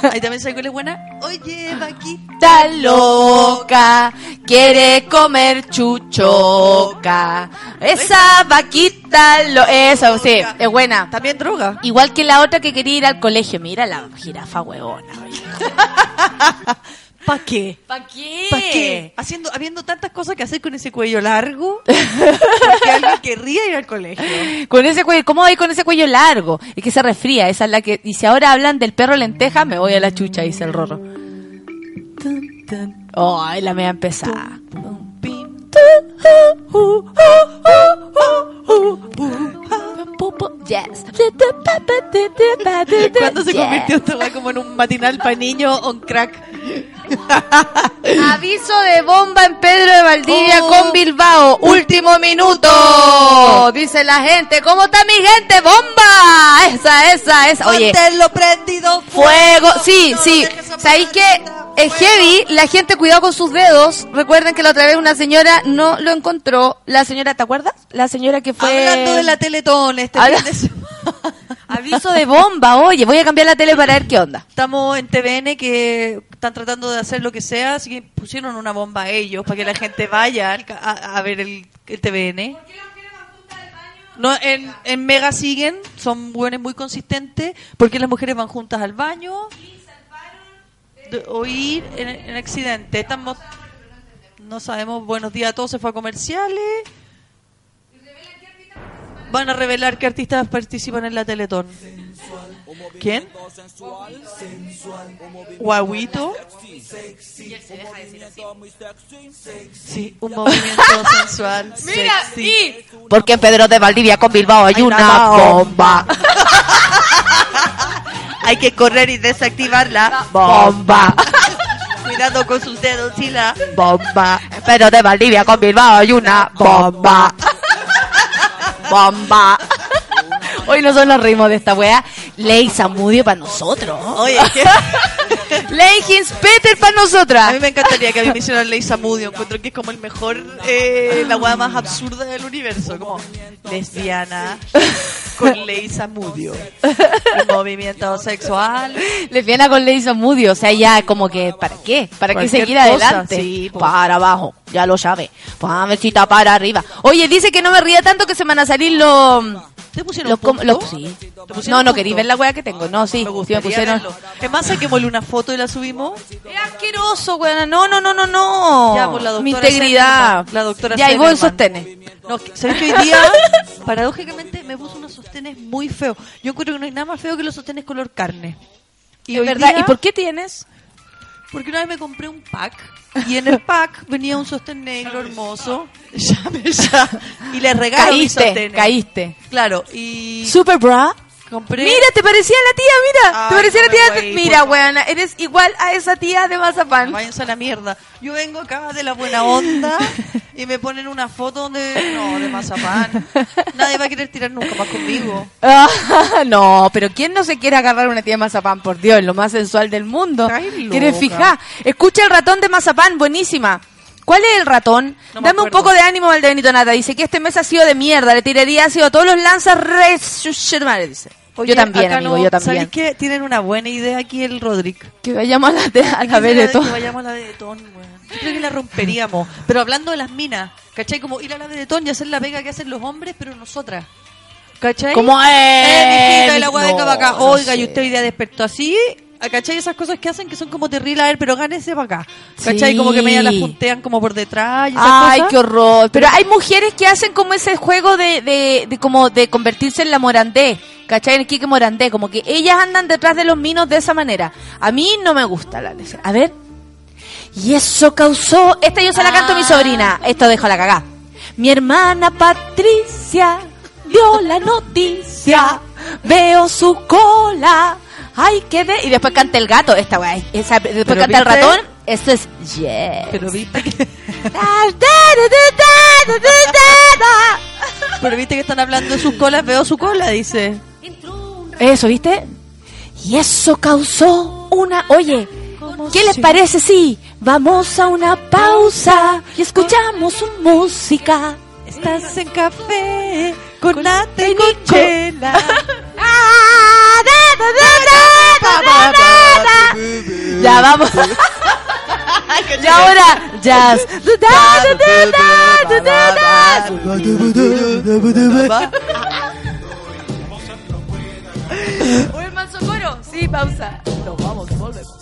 Ahí también sabes cuál es buena. Oye, Vaquita.
Loca, quiere comer chuchoca. Esa vaquita, lo, esa, sí, es buena.
También droga.
Igual que la otra que quería ir al colegio. Mira la jirafa huevona.
¿Para qué?
¿Para qué?
¿Para qué? Haciendo, habiendo tantas cosas que hacer con ese cuello largo, porque alguien querría ir al colegio.
Con ese cuello, ¿cómo hay con ese cuello largo? Es que se resfría, esa es la que... Y si ahora hablan del perro lenteja, me voy a la chucha, dice el rorro. Ay, la me va Yes.
¿Cuándo se convirtió weá como en un matinal para niños on crack?
Aviso de bomba en Pedro de Valdivia
Oh.
con Bilbao. Último minuto. Dice la gente. ¿Cómo está mi gente? ¡Bomba! Esa, esa, esa. Oye,
Manténlo prendido.
fuego. Sí, sí. ¿Sabéis qué? Es heavy, la gente cuidado con sus dedos. Recuerden que la otra vez una señora no lo encontró. La señora, ¿te acuerdas? La señora que fue...
Hablando de la Teletón, este
Habla-
fin de semana.
Aviso de bomba, oye, voy a cambiar la tele para ver qué onda.
Estamos en TVN que están tratando de hacer lo que sea, así que pusieron una bomba a ellos para que la gente vaya a, a ver el, el TVN. No, en, en Mega siguen, son buenos muy consistentes, porque las mujeres van juntas al baño de- o ir en, en accidente. Estamos, no sabemos, buenos días a todos, se fue a comerciales. Van a revelar qué artistas participan en la Teletón. ¿Quién? Guaguito. Sí, un movimiento sensual. sexy.
Porque en Pedro de Valdivia con Bilbao hay,
Hay
una,
una
bomba.
Hay que correr y desactivarla.
Bomba.
Cuidado con sus dedos, Chila.
Bomba. En Pedro de Valdivia con Bilbao hay una bomba. Bomba. Hoy no son los ritmos de esta wea. Ley Samudio para nosotros.
Oye,
Ley Hins Peter para
a
nosotras.
mí me encantaría que a mí me hicieran Ley Samudio. Encuentro que es como el mejor, eh, la weá más absurda del universo. Como lesbiana con Ley Samudio. Un movimiento sexual.
Lesbiana con Ley Samudio. O sea, ya como que, ¿para qué? ¿Para qué seguir
cosa,
adelante?
sí, po.
para abajo, ya lo sabe. Pamecita para arriba. Oye, dice que no me ría tanto que se van a salir los...
¿Te pusieron
los
punto?
los- sí.
¿Te
No,
pusieron
no queréis
punto?
ver la wea que tengo. No, sí.
Me
sí me pusieron...
Es más, saquémosle una foto y la subimos.
Es asqueroso, weona. No, no, no, no, no.
Ya, pues, la
Mi
doctora
integridad.
Zimmerman, la doctora
Ya, y vos sostenes.
No, ¿sabes que hoy día, paradójicamente, me puso unos sostenes muy feos? Yo encuentro que no hay nada más feo que los sostenes color carne. Y hoy
verdad.
día-
¿Y por qué tienes?
Porque una vez me compré un pack y en el pack venía un sostén negro hermoso. Llame ya. Y le regalo mis
Caíste,
sostenes.
caíste.
Claro, y
Super bra.
Compré...
Mira, te parecía la tía, mira. te
Ay,
parecía
no
la tía.
voy,
mira, weona, eres igual a esa tía de Mazapán.
Váyanse a la mierda. Yo vengo acá de la buena onda y me ponen una foto donde... No, de mazapán. Nadie va a querer tirar nunca más conmigo.
Ah, no, pero ¿quién no se quiere agarrar una tía de Mazapán? Por Dios, es lo más sensual del mundo. ¿Quieres fijar? Escucha el ratón de Mazapán, buenísima. ¿Cuál es el ratón?
No me
Dame un poco de ánimo, Valdebenito Nata. Dice que este mes ha sido de mierda. Le tiraría ácido a todos los lanzas re... dice.
Oye,
yo también, amigo,
no-
yo también.
¿Sabéis qué? Tienen una buena idea aquí el Rodrick.
Que vayamos a la, de- a la
Que
de.
Que vayamos a la de Betón, weón. Yo creo que la romperíamos. Pero hablando de las minas, ¿cachai? Como ir a la de Betón y hacer la pega que hacen los hombres, pero nosotras. ¿Cachai?
Como es.
Eh, mijita, la weá
No,
venga para acá.
no
Oiga, y
sé.
usted hoy día despertó así. ¿Cachai? Esas cosas que hacen que son como terribles. A ver, pero gánese para acá. ¿Cachai?
Sí.
Como que media las puntean como por detrás y esas
Ay,
cosas.
qué horror. Pero hay mujeres que hacen como ese juego de, de, de como de convertirse en la morandé. ¿Cachai? En el Kike Morandé. Como que ellas andan detrás de los minos de esa manera. A mí no me gusta la leche. A ver. Y eso causó... Esta yo se la canto a mi
Ah.
sobrina. Esto dejo la cagá. Mi hermana Patricia dio la noticia. Veo su cola. Ay, qué de... Y después canta el gato. Esta weá. Esa, después
Pero
canta el ratón. Esto es... Yes.
Pero viste que, pero viste que están hablando de sus colas, veo su cola, dice.
¿Viste? Y eso causó una... Oye, ¿qué les parece si vamos a una pausa y escuchamos su música?
Estás en café con nata y con chela.
Ah, da, da. Ya vamos. y ahora, jazz. Da, da, da, da, da, da, da. ¿O el manso coro? Sí, pausa. Nos vamos, volvemos.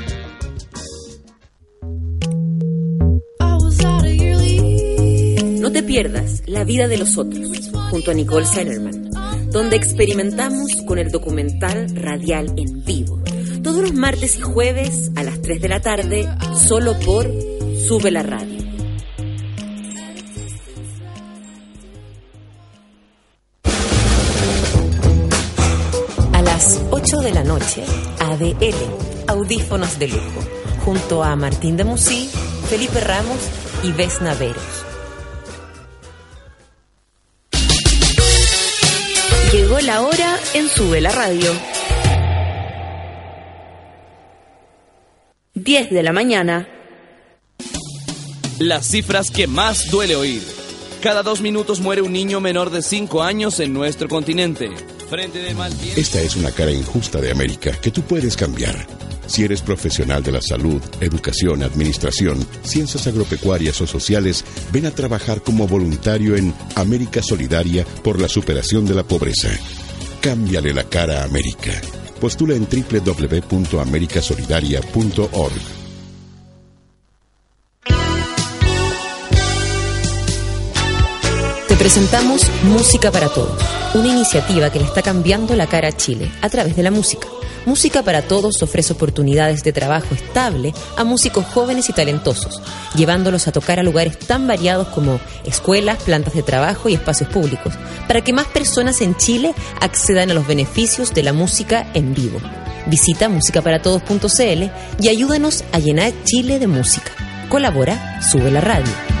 Pierdas La vida de los otros, junto a Nicole Sellerman, donde experimentamos con el documental radial en vivo. Todos los martes y jueves a las 3 de la tarde, solo por Sube la Radio. A las 8 de la noche, ADL, Audífonos de Lujo, junto a Martín de Musí, Felipe Ramos y Vesna Veros.
En Sube la Radio. 10 de la mañana.
Las cifras que más duele oír. Cada dos minutos muere un niño menor de 5 años en nuestro continente. Frente de mal tiempo.
Esta es una cara injusta de América que tú puedes cambiar. Si eres profesional de la salud, educación, administración, ciencias agropecuarias o sociales, ven a trabajar como voluntario en América Solidaria por la superación de la pobreza. Cámbiale la cara a América. Postula en www.americasolidaria.org.
presentamos Música para Todos, una iniciativa que le está cambiando la cara a Chile a través de la música. Música para Todos ofrece oportunidades de trabajo estable a músicos jóvenes y talentosos, llevándolos a tocar a lugares tan variados como escuelas, plantas de trabajo y espacios públicos, para que más personas en Chile accedan a los beneficios de la música en vivo. Visita musicaparatodos.cl y ayúdanos a llenar Chile de música. Colabora, sube la radio.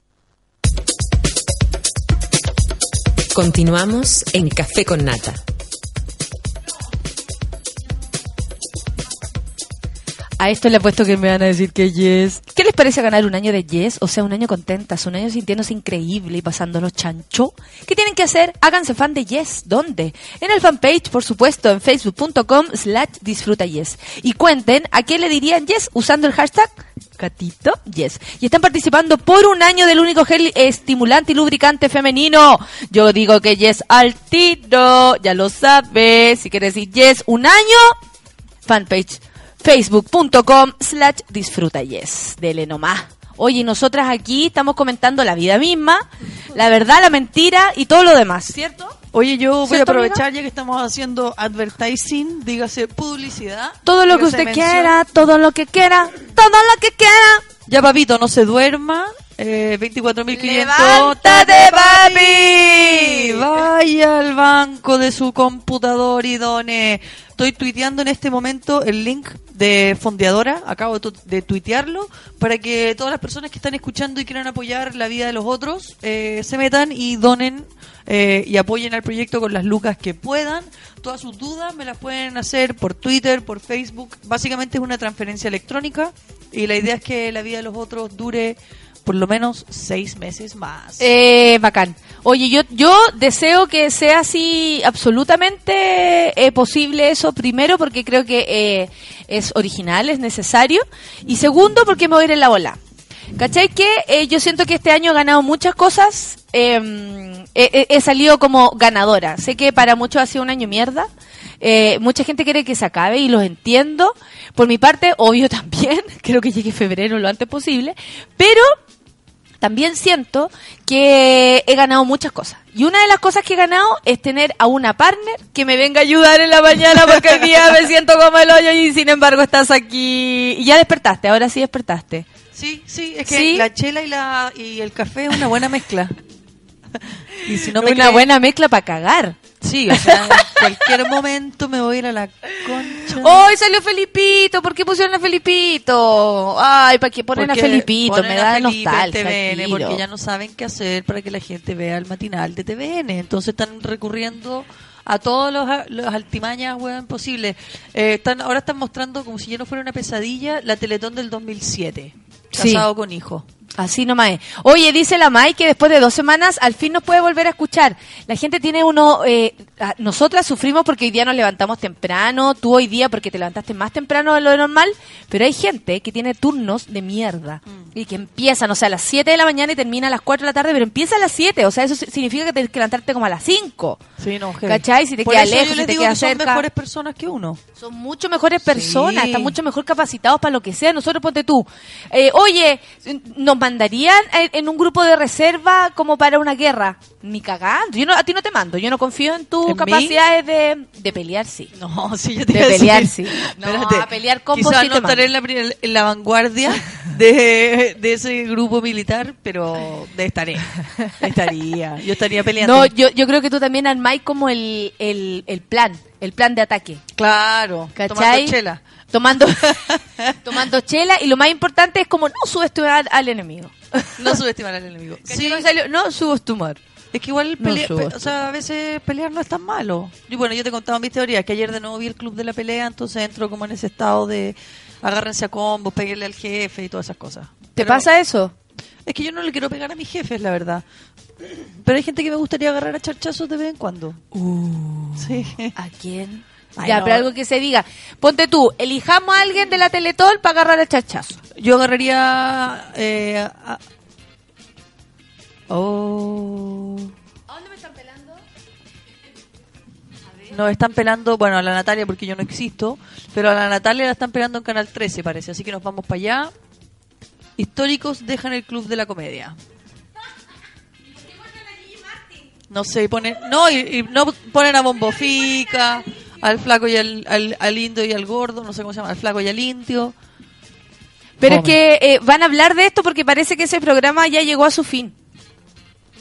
Continuamos en Café con Nata.
A esto le apuesto que me van a decir que yes. ¿Qué les parece ganar un año de yes? O sea, un año contentas, un año sintiéndose increíble y pasándolo chancho. ¿Qué tienen que hacer? Háganse fan de yes. ¿Dónde? En el fanpage, por supuesto, en facebook.com slash disfruta yes. Y cuenten a qué le dirían yes usando el hashtag Catito Yes. Y están participando por un año del único gel estimulante y lubricante femenino. Yo digo que yes al tiro, ya lo sabes. Si quieres decir yes un año, fanpage facebook.com slash disfruta yes. Dele nomás. Oye, nosotras aquí estamos comentando la vida misma, la verdad, la mentira y todo lo demás, ¿cierto?
Oye, yo voy a
¿Cierto,
aprovechar
amiga?
ya que estamos haciendo advertising, dígase publicidad.
Todo lo que usted quiera, todo lo que quiera, todo lo que quiera.
Ya, papito, no se duerma. Eh, 24.500.
¡Levántate, papi!
Vaya al banco de su computador y done. Estoy tuiteando en este momento el link de Fondeadora. Acabo de, tu- de tuitearlo para que todas las personas que están escuchando y quieran apoyar la vida de los otros eh, se metan y donen eh, y apoyen al proyecto con las lucas que puedan. Todas sus dudas me las pueden hacer por Twitter, por Facebook. Básicamente es una transferencia electrónica y la idea es que la vida de los otros dure por lo menos seis meses más.
Eh, bacán. Oye, yo, yo deseo que sea así absolutamente eh, posible eso, primero porque creo que eh, es original, es necesario, y segundo porque me voy a ir en la bola. ¿Cachai? Que eh, yo siento que este año he ganado muchas cosas, he- he salido como ganadora. Sé que para muchos ha sido un año mierda, eh, mucha gente quiere que se acabe y los entiendo. Por mi parte, obvio también, creo que llegue febrero lo antes posible, pero también siento que he ganado muchas cosas. Y una de las cosas que he ganado es tener a una partner que me venga a ayudar en la mañana porque hoy día me siento como el hoyo y sin embargo estás aquí. Y ya despertaste, ahora sí despertaste.
Sí, sí, es que
Sí.
la chela y, la, y el café es una buena mezcla. y si no me
una
cree-
buena mezcla para cagar.
Sí, o sea, en cualquier momento me voy a ir a la concha.
¡Hoy salió Felipito! ¿Por qué pusieron a Felipito? Ay, ¿para qué ponen
Porque
a Felipito?
ponen
Me da nostalgia.
TVN porque ya no saben qué hacer para que la gente vea el matinal de TVN. Entonces están recurriendo a todos los, los altimañas weón, posibles. Eh, están, ahora están mostrando como si ya no fuera una pesadilla la Teletón del 2007.
Sí.
Casado con hijo.
Así nomás es. Oye, dice la Mai que después de dos semanas al fin nos puede volver a escuchar. La gente tiene uno... Eh, nosotras sufrimos porque hoy día nos levantamos temprano, tú hoy día porque te levantaste más temprano de lo normal, pero hay gente que tiene turnos de mierda y que empiezan, o sea, a las 7 de la mañana y termina a las 4 de la tarde, pero empieza a las 7, o sea, eso si- significa que tienes que levantarte como a las 5.
Sí, no, heavy.
¿Cachai? Si te
Por
queda
eso
lejos, si te
digo
queda
que son
cerca.
mejores personas que uno.
Son mucho mejores personas,
Sí.
están mucho mejor capacitados para lo que sea. Nosotros, ponte tú. Eh, oye, ¿nos mandarían en, un grupo de reserva como para una guerra? Ni cagando. Yo no, a ti no te mando. Yo no confío en tus capacidades de, de pelear, sí.
No, sí, yo te
De pelear, sí. No,
Espérate.
a pelear combos
Quizás no estaré en la, en la vanguardia de, de ese grupo militar, pero de estaré. Estaría. Yo estaría peleando.
No, yo, yo creo que tú también armáis como el, el, el plan, el plan de ataque.
Claro.
¿Cachai?
Tomando chela.
Tomando, tomando chela y lo más importante es como no subestimar al enemigo.
No subestimar al enemigo.
Sí. No, salió, no subestimar.
Es que igual pelea- pe- o sea, a veces pelear no es tan malo. Y bueno, yo te contaba mis teorías, que ayer de nuevo vi el club de la pelea, entonces entro como en ese estado de agárrense a combos, peguenle al jefe y todas esas cosas.
¿Te
Pero
pasa eso?
Es que yo no le quiero pegar a mis jefes, la verdad. Pero hay gente que me gustaría agarrar a charchazos de vez en cuando. Sí.
¿A quién?
Ay,
ya,
no.
pero algo que se diga. Ponte tú, elijamos a alguien de la Teletol para agarrar el chachazo.
Yo agarraría... Eh, a- Oh...
¿A dónde me están pelando?
Nos están pelando, bueno, a la Natalia porque yo no existo, pero a la Natalia la están pelando en Canal 13, parece. Así que nos vamos para allá. Históricos dejan el club de la comedia. No sé, ponen, no, y, y no ponen a Bombofica, al flaco y al, al, al indio y al gordo, no sé cómo se llama, al flaco y al indio.
Pero es que eh, van a hablar de esto porque parece que ese programa ya llegó a su fin.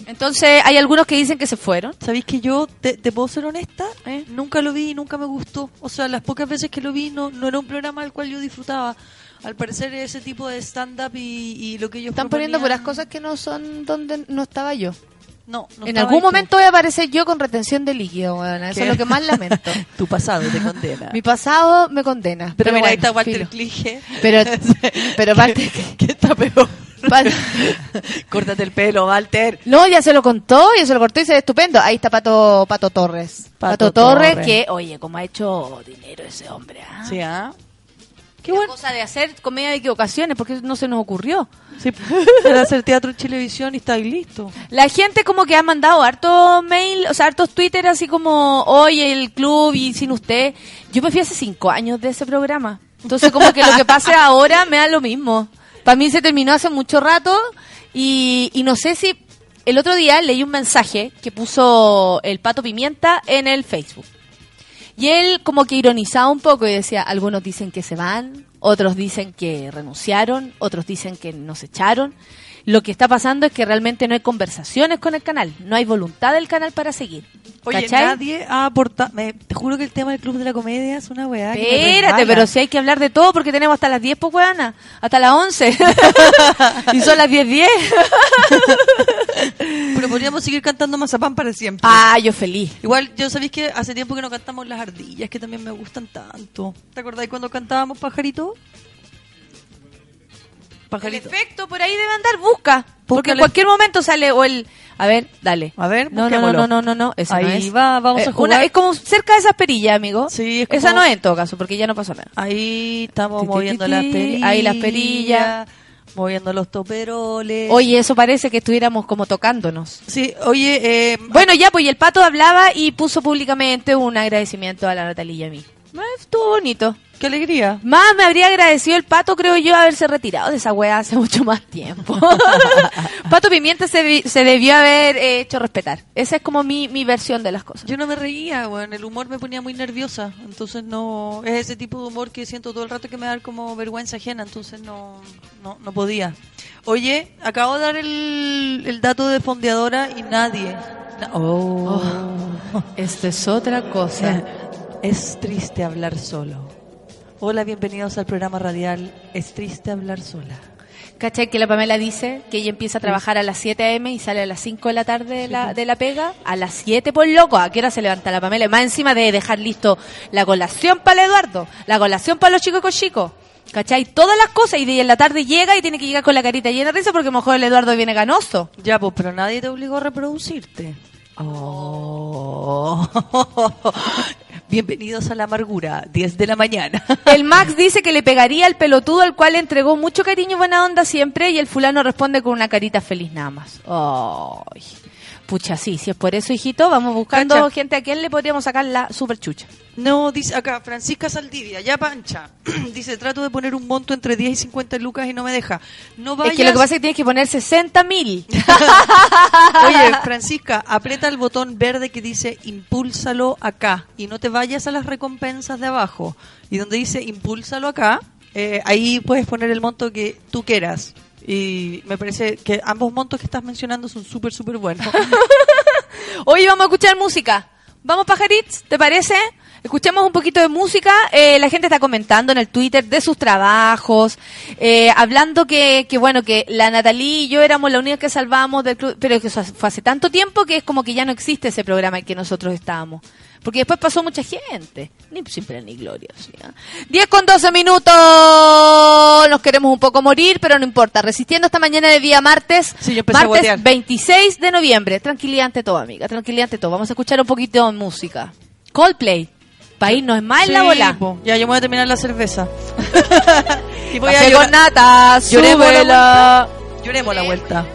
Entonces, hay algunos que dicen que se fueron.
¿Sabéis que yo, te, te puedo ser honesta?
¿Eh?
Nunca lo vi y nunca me gustó. O sea, las pocas veces que lo vi no, no era un programa al cual yo disfrutaba. Al parecer ese tipo de stand-up y, y lo que ellos
Están poniendo
proponían-
puras cosas que no son donde no estaba yo.
No, no
en algún momento voy a aparecer yo con retención de líquido. Eso es lo que más lamento.
Tu pasado te condena.
Mi pasado me condena.
pero, mira, ahí está Walter. Clige.
Pero, pero Walter...
¿Qué está peor? Córtate el pelo, Walter.
No, ya se lo contó, ya se lo cortó y se ve estupendo. Ahí está Pato, Pato Torres. Pato,
Pato
Torres,
Torres.
que, oye, como ha hecho dinero ese hombre. ¿ah?
Sí, ¿ah?
Qué buena cosa de hacer comedia de equivocaciones, porque no se nos ocurrió.
Sí, era hacer teatro en televisión y está ahí listo.
La gente como que ha mandado hartos mail, o sea, hartos Twitter así como, oye, el club y sin usted. Yo me fui hace cinco años de ese programa. Entonces como que lo que pase ahora me da lo mismo. Para mí se terminó hace mucho rato y, y no sé si el otro día leí un mensaje que puso el Pato Pimienta en el Facebook. Y él como que ironizaba un poco y decía, algunos dicen que se van, otros dicen que renunciaron, otros dicen que nos echaron. Lo que está pasando es que realmente no hay conversaciones con el canal, no hay voluntad del canal para seguir.
Oye,
¿Cachai?
nadie ha aportado. me- Te juro que el tema del club de la comedia es una weá.
Espérate, pero si hay que hablar de todo porque tenemos hasta las 10, pues, weana. Hasta las 11. y son las 10, 10.
Pero podríamos seguir cantando Mazapán para siempre.
ah, yo feliz.
Igual, yo sabéis que hace tiempo que no cantamos las ardillas, que también me gustan tanto. ¿Te acordáis cuando cantábamos Pajarito?
El efecto por ahí debe andar, busca. Porque en cualquier momento sale o el... A ver, dale.
A ver,
No, no, no, no, no, no, no, no
Ahí
es.
va, vamos
Eh,
a
una-
jugar.
es como cerca de esas perillas, amigo.
Sí, es como-
Esa no es en todo caso, porque ya no pasó nada.
Ahí estamos
Ti,
moviendo
ti,
las perillas.
Ahí las perillas.
Moviendo los toperoles.
Oye, eso parece que estuviéramos como tocándonos.
Sí, oye, eh,
Bueno, ya, pues y el pato hablaba y puso públicamente un agradecimiento a la Natalia y a mí. Eh, Estuvo bonito.
Qué alegría.
Más me habría agradecido el pato, creo yo, haberse retirado de esa weá hace mucho más tiempo. pato Pimienta se, vi- se debió haber eh, hecho respetar. Esa es como mi, mi versión de las cosas.
Yo no me reía, bueno, el humor me ponía muy nerviosa, entonces no es ese tipo de humor que siento todo el rato que me da como vergüenza ajena, entonces no no, no podía. Oye, acabo de dar el, el dato de fondeadora y nadie. na- oh.
Esto es otra cosa.
Es triste hablar solo. Hola, bienvenidos al programa radial Es triste hablar sola.
¿Cachai? Que la Pamela dice que ella empieza a trabajar a las 7 a.m. y sale a las 5 de la tarde de la, de la pega. A las 7, por loco. ¿A qué hora se levanta la Pamela? Más encima de dejar listo la colación para el Eduardo, la colación para los chicos con chicos. ¿Cachai? Todas las cosas. Y de en la tarde llega y tiene que llegar con la carita llena de risa porque a lo mejor el Eduardo viene ganoso.
Ya, pues, pero nadie te obligó a reproducirte. Oh. Bienvenidos a la amargura, 10 de la mañana.
El Max dice que le pegaría al pelotudo al cual entregó mucho cariño y buena onda siempre y el fulano responde con una carita feliz nada más. Ay. Pucha, sí, si es por eso, hijito, vamos buscando gente a quien le podríamos sacar la super chucha.
No, dice acá, Francisca Saldivia, ya pancha. dice, trato de poner un monto entre 10 y 50 lucas y no me deja. No vayas...
Es que lo que pasa es que tienes que poner 60 mil.
Oye, Francisca, aprieta el botón verde que dice impúlsalo acá y no te vayas a las recompensas de abajo. Y donde dice impúlsalo acá, eh, ahí puedes poner el monto que tú quieras. Y me parece que ambos montos que estás mencionando son súper, súper buenos.
Hoy vamos a escuchar música. Vamos, pajarits, ¿te parece? Escuchemos un poquito de música. Eh, la gente está comentando en el Twitter de sus trabajos, eh, hablando que, que, bueno, que la Natalí y yo éramos la única que salvábamos del club, pero que fue hace tanto tiempo que es como que ya no existe ese programa en que nosotros estábamos. Porque después pasó mucha gente. Ni siempre ni gloria. ¿sí? ¿ah? 10 con 12 minutos. Nos queremos un poco morir, pero no importa. Resistiendo esta mañana de día martes.
Sí, yo a
martes
guatear.
26 de noviembre. Tranquilidad ante todo, amiga. Tranquilidad ante todo. Vamos a escuchar un poquito de música. Coldplay. País no es más en la
Sí,
bola.
po. Ya, yo me voy a terminar la cerveza. y voy a llorar.
con nata,
Lloremos la vuelta. Lloremos la vuelta.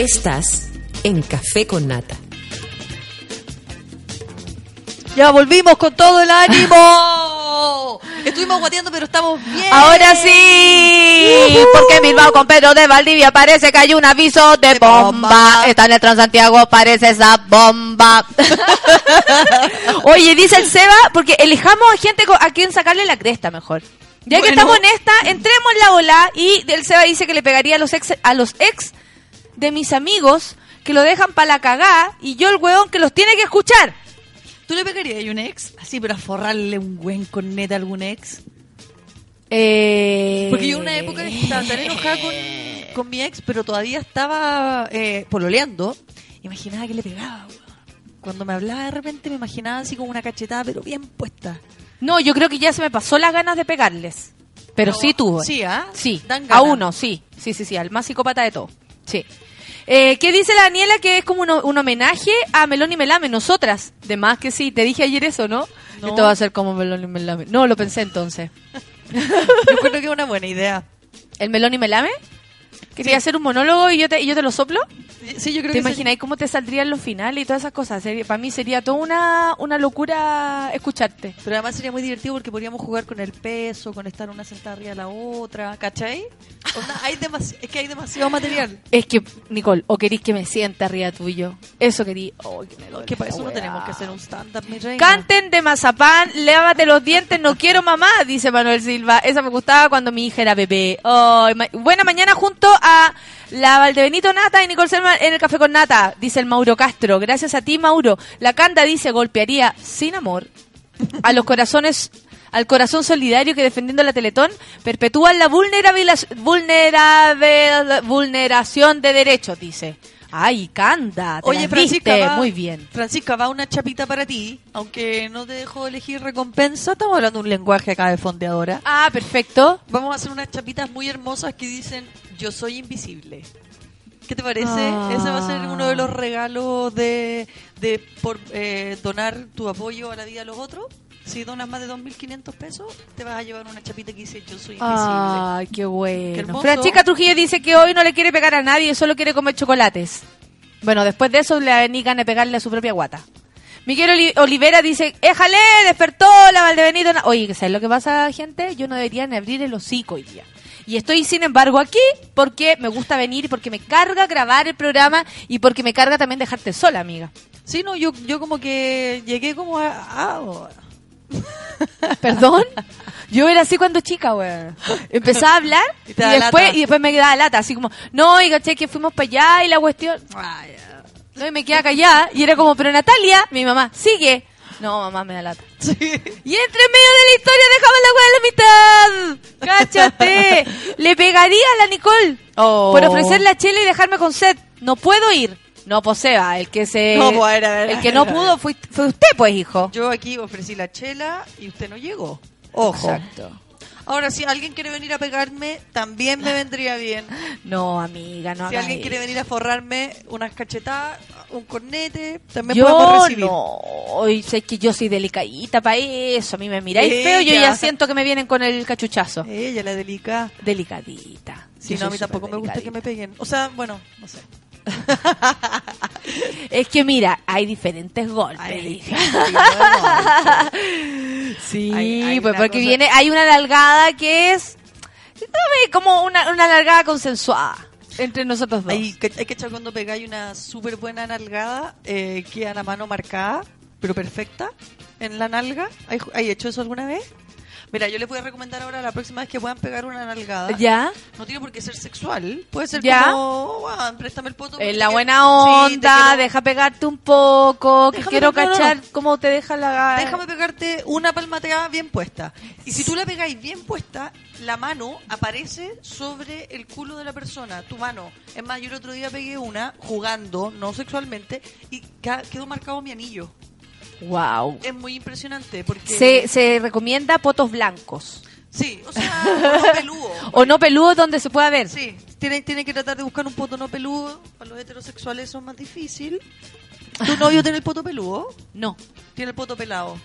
Estás en Café con Nata.
Ya volvimos con todo el ánimo. Estuvimos guateando, pero estamos bien.
Ahora sí, porque Bilbao con Pedro de Valdivia parece que hay un aviso de bomba. Está en el Transantiago, parece esa bomba. Oye, dice el Seba, porque elijamos a gente a quien sacarle la cresta mejor. Ya que estamos en esta, entremos en la ola y el Seba dice que le pegaría a los ex, a los ex de mis amigos que lo dejan para la cagá y yo el hueón que los tiene que escuchar.
¿Tú le pegarías a un ex? Así, pero a forrarle un buen corneta a algún ex.
Eh...
Porque yo una época estaba tan enojada con, con mi ex, pero todavía estaba eh, pololeando. Imaginaba que le pegaba. weón. Cuando me hablaba de repente me imaginaba así como una cachetada, pero bien puesta.
No, yo creo que ya se me pasó las ganas de pegarles. Pero
No,
sí tuvo.
sí, ¿ah?
Sí,
Dan
a uno, sí. Sí, sí, sí, al más psicópata de todo. Sí. Eh, ¿Qué dice la Daniela? Que es como un, un homenaje a Melón y Melame, nosotras. De más que sí, te dije ayer eso, ¿no?
No.
Esto va a ser como Melón y Melame. No, lo pensé entonces.
Yo creo que es una buena idea.
¿El Melón y Melame? ¿Quería hacer un monólogo y yo te, y yo te lo soplo?
Sí, yo creo
¿Te
que
imagináis cómo te saldrían los finales y todas esas cosas? Sería- para mí sería toda una, una locura escucharte.
Pero además sería muy divertido porque podríamos jugar con el peso, con estar una sentada arriba de la otra, ¿cachai? Onda, hay demasi- es que hay demasiado material.
Es que, Nicole, o querís que me sienta arriba tuyo. Eso querí. Oh, que me duele
Que para eso no tenemos que hacer un stand-up, mi reina.
Canten de mazapán, lávate los dientes, no quiero mamá, dice Manuel Silva. Esa me gustaba cuando mi hija era bebé. Ay, ma- buena mañana junto a la Valdebenito Nata y Nicole Selman en el café con Nata, dice el Mauro Castro. Gracias a ti, Mauro. La Canda dice, golpearía sin amor a los corazones, al corazón solidario que defendiendo la Teletón perpetúan la vulneración de derechos, dice. Ay, Canda, te
Oye, Francisca, va,
muy bien.
Francisca, va una chapita para ti, aunque no te dejo elegir recompensa. Estamos hablando de un lenguaje acá de fondeadora.
Ah, perfecto.
Vamos a hacer unas chapitas muy hermosas que dicen yo soy invisible. ¿Qué te parece?
Ah.
Ese va a ser uno de los regalos de, de por eh, donar tu apoyo a la vida de los otros. Si donas más de 2.500 pesos, te vas a llevar una chapita que dice yo soy invisible.
Ay, qué bueno. Francisca Trujillo dice que hoy no le quiere pegar a nadie, solo quiere comer chocolates. Bueno, después de eso le ni ganas de pegarle a su propia guata. Miguel Oli- Olivera dice, éjale, despertó la Valdebenito. Na-". Oye, ¿sabes lo que pasa, gente? Yo no debería ni abrir el hocico hoy día. Y estoy, sin embargo, aquí porque me gusta venir y porque me carga grabar el programa y porque me carga también dejarte sola, amiga.
Sí, no, yo, yo como que llegué como a... a-
¿Perdón? Yo era así cuando chica, weón. Empezaba a hablar
Y
después,
lata.
y después me quedaba lata, así como, no, y caché que fuimos para allá y la cuestión. No, y me quedaba callada y era como, pero Natalia, mi mamá, sigue. No, mamá, me da lata. Y entre medio de la historia dejamos la weá en la mitad. ¡Cáchate! Le pegaría a la Nicole
Oh.
por ofrecerle la chela y dejarme con sed. No puedo ir. No, pues Seba, el que se...
No, pues, a ver, a ver,
el que
a
no
a
pudo fue, fue usted, pues, hijo.
Yo aquí ofrecí la chela y usted no llegó. Ojo.
Exacto.
Ahora, si alguien quiere venir a pegarme, también me vendría bien.
No, amiga, no
si alguien quiere venir a forrarme unas cachetadas, un cornete, también podemos
Yo
recibir.
no, Hoy sé que yo soy delicadita para eso. A mí me miráis
Ella.
feo, yo ya siento que me vienen con el cachuchazo.
Ella, la delica.
Delicadita.
Si
Yo
no, a mí tampoco me gusta que me peguen. O sea, bueno, no sé.
Es que mira, hay diferentes golpes.
Hay
sí,
Hay- hay
pues porque
cosa-
viene, hay una largada que es dame, como una, una largada consensuada entre nosotros dos.
Hay hay que echar cuando pegáis una súper buena nalgada, eh, queda la mano marcada, pero perfecta, en la nalga. ¿Hay, hay hecho eso alguna vez? Mira, yo les voy a recomendar ahora la próxima vez que puedan pegar una nalgada.
¿Ya?
No tiene por qué ser sexual. Puede ser
¿Ya?
como, "Juan, préstame el poto.
En la buena
Sí,
onda,
quiero-
deja pegarte un poco, que quiero
pegar, no, no.
cachar cómo te deja la...
Déjame pegarte una palmateada bien puesta. Y si tú la pegáis bien puesta, la mano aparece sobre el culo de la persona, tu mano. Es más, yo el otro día pegué una jugando, no sexualmente, y quedó marcado mi anillo.
Wow.
Es muy impresionante porque...
Se, se recomienda potos blancos.
Sí, o sea, no peludo.
O no peludos donde se pueda ver.
Sí, tiene, tiene que tratar de buscar un poto no peludo. Para los heterosexuales eso es más difícil. ¿Tu novio tiene el poto peludo?
No.
Tiene el poto pelado.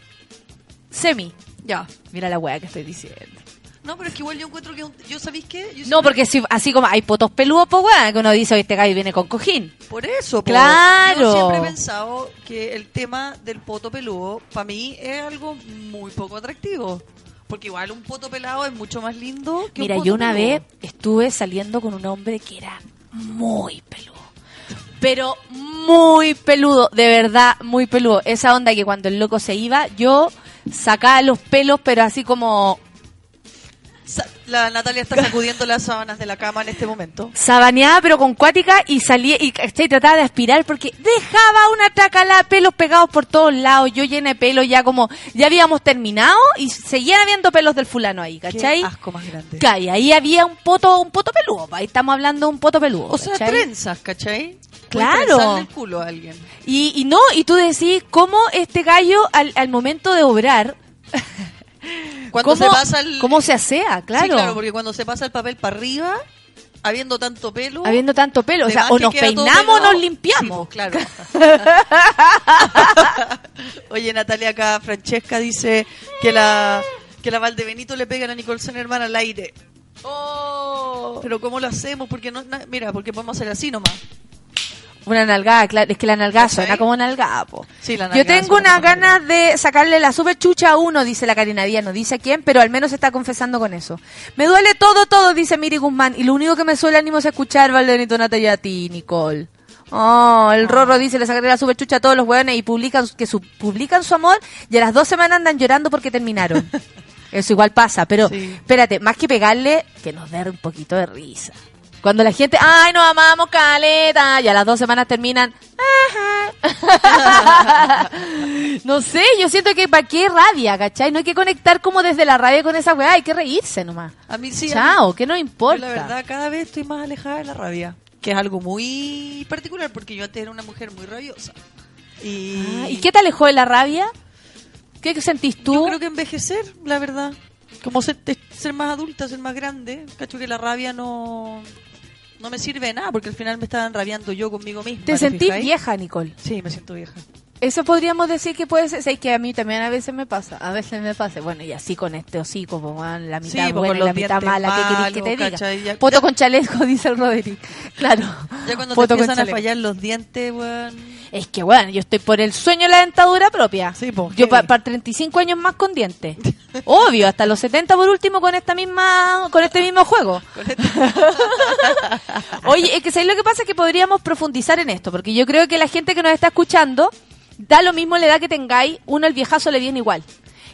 Semi.
Ya.
Mira la weá que estoy diciendo.
No, pero es que igual yo encuentro que un- yo sabéis qué, Yo
No, porque si, así como hay potos peludos, pues weón, que uno dice, "Oye, este gallo viene con cojín.
Por eso, po.
Claro.
Yo siempre he pensado que el tema del poto peludo, para mí, es algo muy poco atractivo. Porque igual un poto pelado es mucho más lindo que
Mira,
un poto
yo una
peludo.
vez estuve saliendo con un hombre que era muy peludo. Pero muy peludo, de verdad, muy peludo. Esa onda que cuando el loco se iba, yo sacaba los pelos, pero así como
La Natalia está sacudiendo las sábanas de la cama en este momento.
sabaneaba, pero con cuática, y salía y, ¿cachai? trataba de aspirar porque dejaba una tracala de pelos pegados por todos lados. Yo llena de pelo, ya como, ya habíamos terminado y seguían habiendo pelos del fulano ahí, ¿cachai?
Qué asco más grande.
Ahí había un poto, un poto peludo. Ahí estamos hablando de un poto peludo.
O sea, trenzas, ¿cachai?
Claro.
trenzarle el culo a alguien.
Y, y no, y tú decís cómo este gallo al, al momento de obrar,
Cuando
¿cómo,
se pasa el...
cómo se asea, claro.
Sí, claro, porque cuando se pasa el papel para arriba, habiendo tanto pelo...
Habiendo tanto pelo, o sea, o nos peinamos o nos limpiamos.
Sí, claro. Oye, Natalia acá, Francesca dice que la que la Valdebenito le pega a la Nicole Herman al aire.
Oh.
Pero ¿cómo lo hacemos? Porque no, na- mira, porque podemos hacer así nomás.
Una nalgada, claro, es que la nalgada suena como nalgada, po.
Sí, la
Yo tengo
como
ganas de sacarle la super chucha a uno, dice la Karina Díaz, no dice a quién, pero al menos está confesando con eso. Me duele todo, todo, dice Miri Guzmán, y lo único que me suele ánimo es escuchar Valdenito Nata y a ti, Nicole. Oh, el Rorro dice, le sacaré la super chucha a todos los hueones y publican que su, publican su amor y a las dos semanas andan llorando porque terminaron. Eso igual pasa, pero
Sí.
espérate, más que pegarle, que nos dé un poquito de risa. Cuando la gente, ay, nos amamos, caleta, y a las dos semanas terminan, ajá. no sé, yo siento que para qué rabia, ¿cachai? No hay que conectar como desde la rabia con esa weá, hay que reírse nomás.
A mí sí.
Chao,
mí-
¿qué nos
yo
importa?
la verdad, cada vez estoy más alejada de la rabia. Que es algo muy particular, porque yo antes era una mujer muy rabiosa. Y,
Ah, ¿Y qué te alejó de la rabia? ¿Qué sentís tú?
Yo creo que envejecer, la verdad. Como ser, ser más adulta, ser más grande. Cacho que la rabia no, no me sirve de nada, porque al final me estaban rabiando yo conmigo misma.
¿Te sentís
fijáis?
vieja, Nicole?
Sí, me siento vieja.
Eso podríamos decir que puede ser, sé que a mí también a veces me pasa, a veces me pasa, bueno, y así con este hocico, pues, weón, la mitad
Sí, pues,
buena y la mitad mala, ¿qué querés que te diga?
Ya-
con chaleco, dice el Roderick, claro.
Ya cuando te empiezan a fallar los dientes, weón.
Es que, bueno, yo estoy por el sueño de la dentadura propia.
Sí, pues.
Yo para 35 años más con dientes. Obvio, hasta los 70 por último con esta misma con este mismo juego. Oye, es que ¿sabes lo que pasa? Es que podríamos profundizar en esto, porque yo creo que la gente que nos está escuchando, da lo mismo la edad que tengáis, uno el viejazo le viene igual.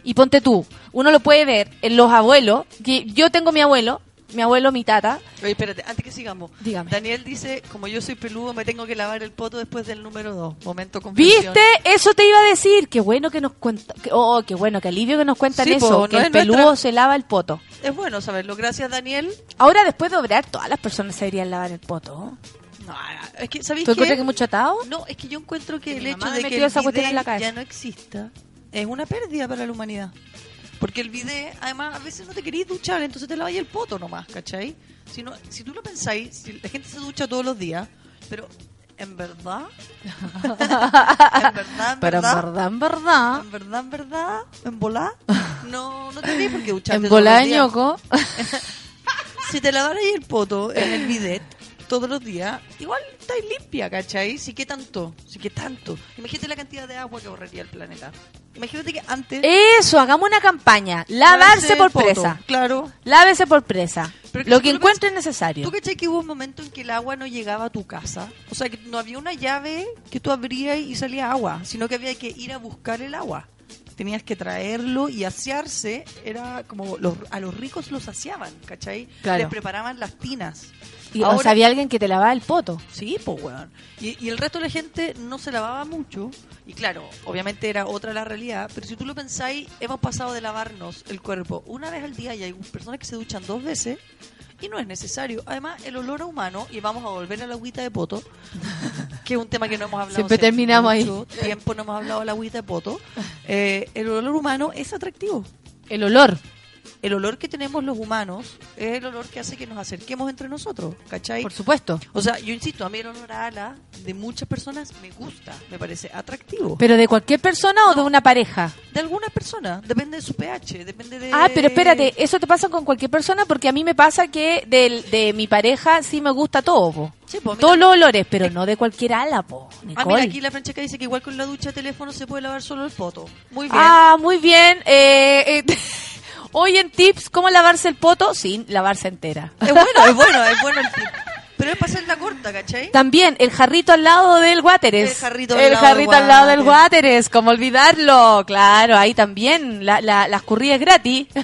Y ponte tú, uno lo puede ver en los abuelos, que yo tengo mi abuelo, mi abuelo, mi tata,
Oye, espérate, antes que sigamos.
Dígame.
Daniel dice, como yo soy peludo, me tengo que lavar el poto después del número 2. Momento confesión.
¿Viste? Eso te iba a decir. Qué bueno que nos cuentan. Oh, qué bueno, qué alivio que nos cuentan
Sí,
eso.
po,
que
no
el
nuestra-
peludo se lava el poto.
Es bueno saberlo. Gracias, Daniel.
Ahora, después de obrar, todas las personas se deberían lavar el poto.
No, es que, ¿sabéis
¿Tú encuentras que mucho atado?
No, es que yo encuentro que
Que
el hecho de que el
esa en la cabeza.
ya no exista es una pérdida para la humanidad. Porque el bidet, además, a veces no te querís duchar, entonces te lavas el poto nomás, ¿cachai? Si, no, si tú lo pensáis, si la gente se ducha todos los días, pero en verdad, en verdad, en
Pero en
verdad,
verdad, en verdad.
en verdad, en verdad, en volá, no, no tenés por qué ducharte
En
días.
ñoco.
Si te lavaras el poto en el bidet todos los días, igual estáis limpia, ¿cachai? Sí que tanto, sí que tanto. Imagínate la cantidad de agua que ahorraría el planeta. Imagínate que antes...
Eso, hagamos una campaña. Lavarse por presa.
Claro.
Lávese por presa.
Pero
Lo que encuentre
pens-
necesario.
¿Tú cachai que hubo un momento en que el agua no llegaba a tu casa? O sea, que no había una llave que tú abrías y salía agua, sino que había que ir a buscar el agua. Tenías que traerlo y asearse. Era como los, a los ricos los saciaban, ¿cachai?
Claro.
Les preparaban las tinas.
Y, o
Ahora-
sea, había alguien que te lavaba el poto.
Sí, pues, weón. Y, y el resto de la gente no se lavaba mucho. Y claro, obviamente era otra la realidad. Pero si tú lo pensáis, hemos pasado de lavarnos el cuerpo una vez al día y hay personas que se duchan dos veces. Y no es necesario. Además, el olor a humano, y vamos a volver a la agüita de poto, que es un tema que no hemos hablado
Siempre terminamos ahí.
mucho tiempo, no hemos hablado de la agüita de poto. Eh, el olor humano es atractivo.
El olor.
El olor que tenemos los humanos es el olor que hace que nos acerquemos entre nosotros, ¿cachai?
Por supuesto.
O sea, yo insisto, a mí el olor a ala de muchas personas me gusta, me parece atractivo.
¿Pero de cualquier persona o de una pareja?
de algunas personas, depende de su pH, depende de...
Ah, pero espérate, ¿eso te pasa con cualquier persona? Porque a mí me pasa que del, de mi pareja sí me gusta todo, po.
Sí, mira-
Todos los olores, pero no de cualquier ala, po.
Ah,
Nicole.
mira, aquí la Francesca dice que igual con la ducha de teléfono se puede lavar solo el poto. Muy bien.
Ah, muy bien. Eh, eh, hoy en tips, ¿cómo lavarse el poto? Sin lavarse entera.
Es bueno, es bueno, es bueno el tip. Pero es para hacerla corta, ¿cachai?
También el jarrito al lado del wateres.
El jarrito al
El
lado
jarrito
del
al lado del wateres, como olvidarlo. Claro, ahí también la, la, las currías gratis.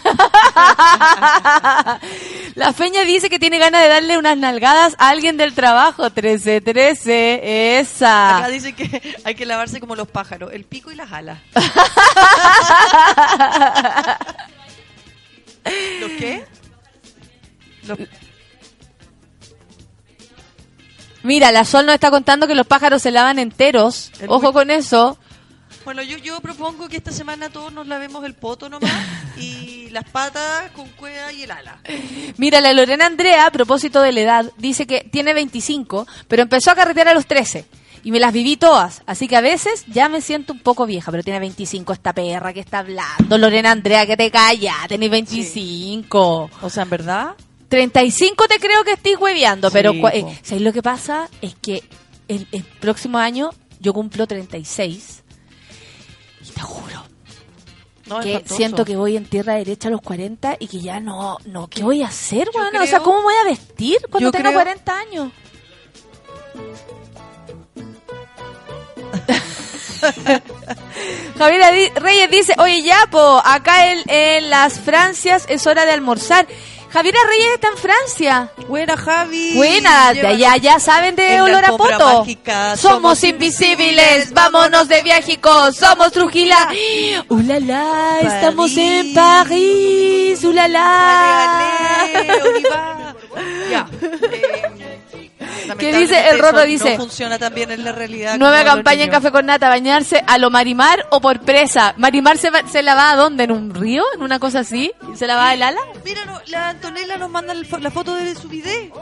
la feña dice que tiene ganas de darle unas nalgadas a alguien del trabajo. 13, 13, esa.
Acá dice que hay que lavarse como los pájaros, el pico y las alas. ¿Los qué? Los-
Mira, la Sol nos está contando que los pájaros se lavan enteros.
El
Ojo
muy-
con eso.
Bueno, yo, yo propongo que esta semana todos nos lavemos el poto nomás y las patas con cueva y el ala.
Mira, la Lorena Andrea, a propósito de la edad, dice que tiene 25, pero empezó a carretear a los 13. Y me las viví todas. Así que a veces ya me siento un poco vieja, pero tiene 25 esta perra que está hablando. Lorena Andrea, que te calla, tenés 25.
O sea, en verdad,
35 te creo que estoy hueveando,
Sí,
pero eh,
po.
¿sabéis lo que pasa? Es que el, el próximo año yo cumplo 36. Y te juro
no
que siento que voy en tierra derecha a los 40 y que ya no, no, ¿qué voy a hacer, weón? O sea, ¿cómo voy a vestir cuando tenga
creo-
40 años? Javier Reyes dice, oye ya, po, acá en, en las Francias es hora de almorzar. Javier Reyes está en Francia.
Buena, Javi.
Buena, de allá ya saben de
en
olor a poto.
mágica.
Somos invisibles, vámonos de viajico, somos Trujila. ¡Ulala! Estamos en París, ¡ulala!
Ya. Eh,
¿Qué dice? El Rorro dice,
No funciona también en la realidad.
Nueva campaña en. Café con Nata, bañarse a lo Marimar o por presa. ¿Marimar se, va- se la va a dónde? ¿En un río? ¿En una cosa así? ¿Se la va el ala?
Mira, no, la Antonella nos manda la foto de su video.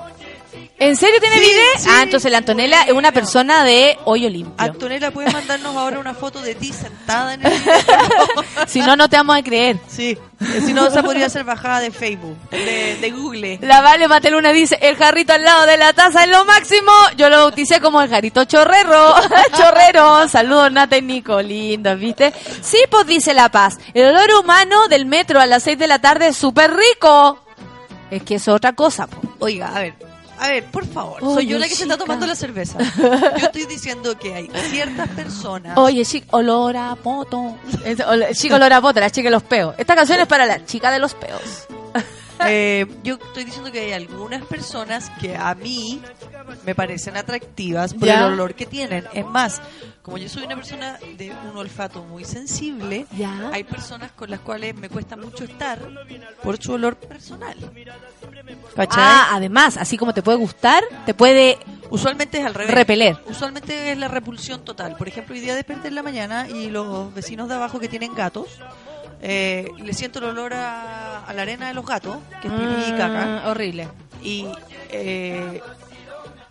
¿En serio tiene
Sí.
Ah, entonces la Antonella es una persona de hoyo limpio.
Antonella, ¿puedes mandarnos ahora una foto de ti sentada en el?
Si no, no te vamos a creer.
Sí, eh, si no, esa podría ser bajada de Facebook, de, de Google.
La Vale Mateluna dice, el jarrito al lado de la taza es lo máximo. Yo lo bauticé como el jarrito chorrero. Chorrero. Saludos, Nata y Nico. Lindos, ¿viste? Sí, pues dice La Paz. El olor humano del metro a las 6 de la tarde es súper rico. Es que es otra cosa, po.
Oiga, a ver, a ver, por favor,
Oye,
soy yo la que se está tomando la cerveza. Yo estoy diciendo que hay ciertas personas...
Oye, chica, olor a poto. Es- ol- chica, olor a poto, la chica de los peos. Esta canción es para la chica de los peos.
Eh, yo estoy diciendo que hay algunas personas que a mí me parecen atractivas por
Ya.
el olor que tienen. Es más, como yo soy una persona de un olfato muy sensible,
Ya.
hay personas con las cuales me cuesta mucho estar por su olor personal. ¿Cachai?
Ah, además, así como te puede gustar, te puede
Usualmente es al revés.
repeler.
Usualmente es la repulsión total. Por ejemplo, hoy día desperté en la mañana y los vecinos de abajo que tienen gatos, eh, le siento el olor a, a la arena de los gatos, que es pipí y caca.
Horrible.
Y eh,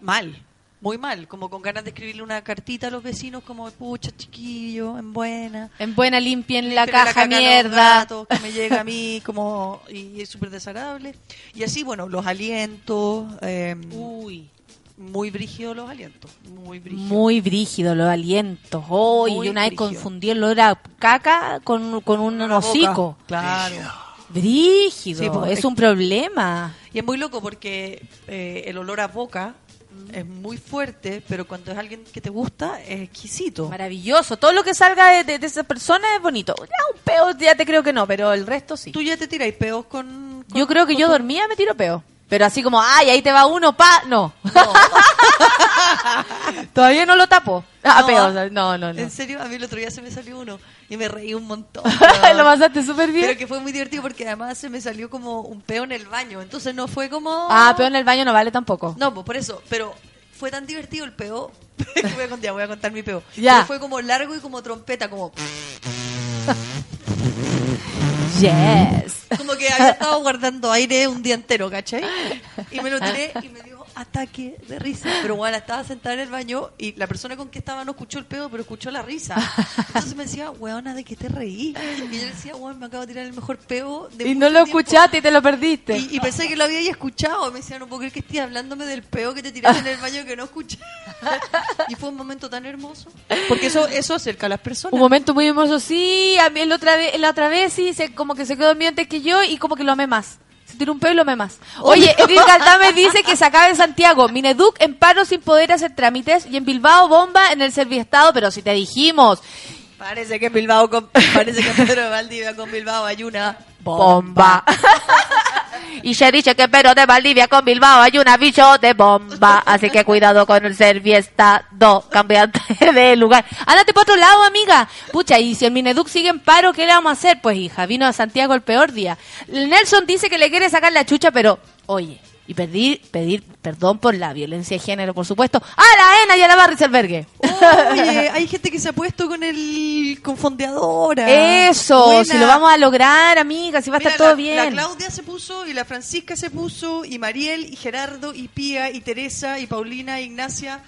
mal, muy mal, como con ganas de escribirle una cartita a los vecinos como, pucha, chiquillo, en buena.
En buena limpien la caja
caca a los
mierda.
gatos, que me llega a mí como y es súper desagradable. Y así, bueno, los alientos, eh,
Uy.
Muy brígidos los alientos, muy brígidos.
Muy brígido los alientos. Oh,
Muy
y una vez
brígido.
confundí el olor a caca con, con un
boca,
hocico.
Claro.
Brígido,
Sí, pues,
es
es-
un problema.
Y es muy loco porque eh, el olor a boca es muy fuerte, pero cuando es alguien que te gusta es exquisito.
Maravilloso. Todo lo que salga de, de- de esa persona es bonito. Ya un peo ya te creo que no, pero el resto sí.
Tú ya te tiráis peos con... con-
Yo creo que yo
tu-
dormía me tiro peo. Pero así como, ay, ahí te va uno, pa, no. Todavía no lo tapo. Ah,
No.
peo, o sea, no, no, no.
En serio, a mí el otro día se me salió uno y me reí un montón.
lo pasaste súper bien.
Pero que fue muy divertido porque además se me salió como un peo en el baño. Entonces no fue como...
Ah, peo en el baño no vale tampoco.
No, pues por eso. Pero fue tan divertido el peo. voy a contar, voy a contar mi peo.
Ya.
Pero fue como largo y como trompeta, como...
Yes.
Como que había estado guardando aire un día entero, ¿cachai? Y me lo tiré y me dio ataque de risa. Pero bueno, estaba sentada en el baño y la persona con que estaba no escuchó el pedo, pero escuchó la risa. Entonces me decía, weona, ¿de qué te reí? Y yo decía, weón, me acabo de tirar el mejor peo de
Y no lo
tiempo".
escuchaste y te lo perdiste.
Y, y pensé que lo había escuchado. Me decía, no puedo creer que estés hablándome del peo que te tiraste en el baño que no escuché. y fue un momento tan hermoso. Porque eso, eso acerca a las personas.
Un momento muy hermoso, sí, a mí la otra vez, la otra vez sí, se, como que se quedó dormido antes que yo y como que lo amé más. Tiró un pelo amé más. Oye, Edith Galdame dice que se acaba en Santiago, Mineduc en paro sin poder hacer trámites. Y en Bilbao bomba en el Serviestado, pero si te dijimos,
Parece que Bilbao, con, parece que Pedro de Valdivia con Bilbao hay una
bomba. y se dice que pero de Valdivia con Bilbao hay un aviso de bomba, así que cuidado con el Serviestado, cambiante de lugar. Ándate para otro lado, amiga. Pucha, y si el Mineduc sigue en paro, ¿qué le vamos a hacer? Pues hija, vino a Santiago el peor día. Nelson dice que le quiere sacar la chucha, pero, oye, y pedir, pedir perdón por la violencia de género, por supuesto, a la ENA y a la Barriselbergue.
Oye, hay gente que se ha puesto con el con fondeadora.
Eso,
Buena.
si lo vamos a lograr, amiga, si va a estar todo
la,
bien.
La Claudia se puso y la Francisca se puso y Mariel y Gerardo y Pía y Teresa y Paulina e Ignacia.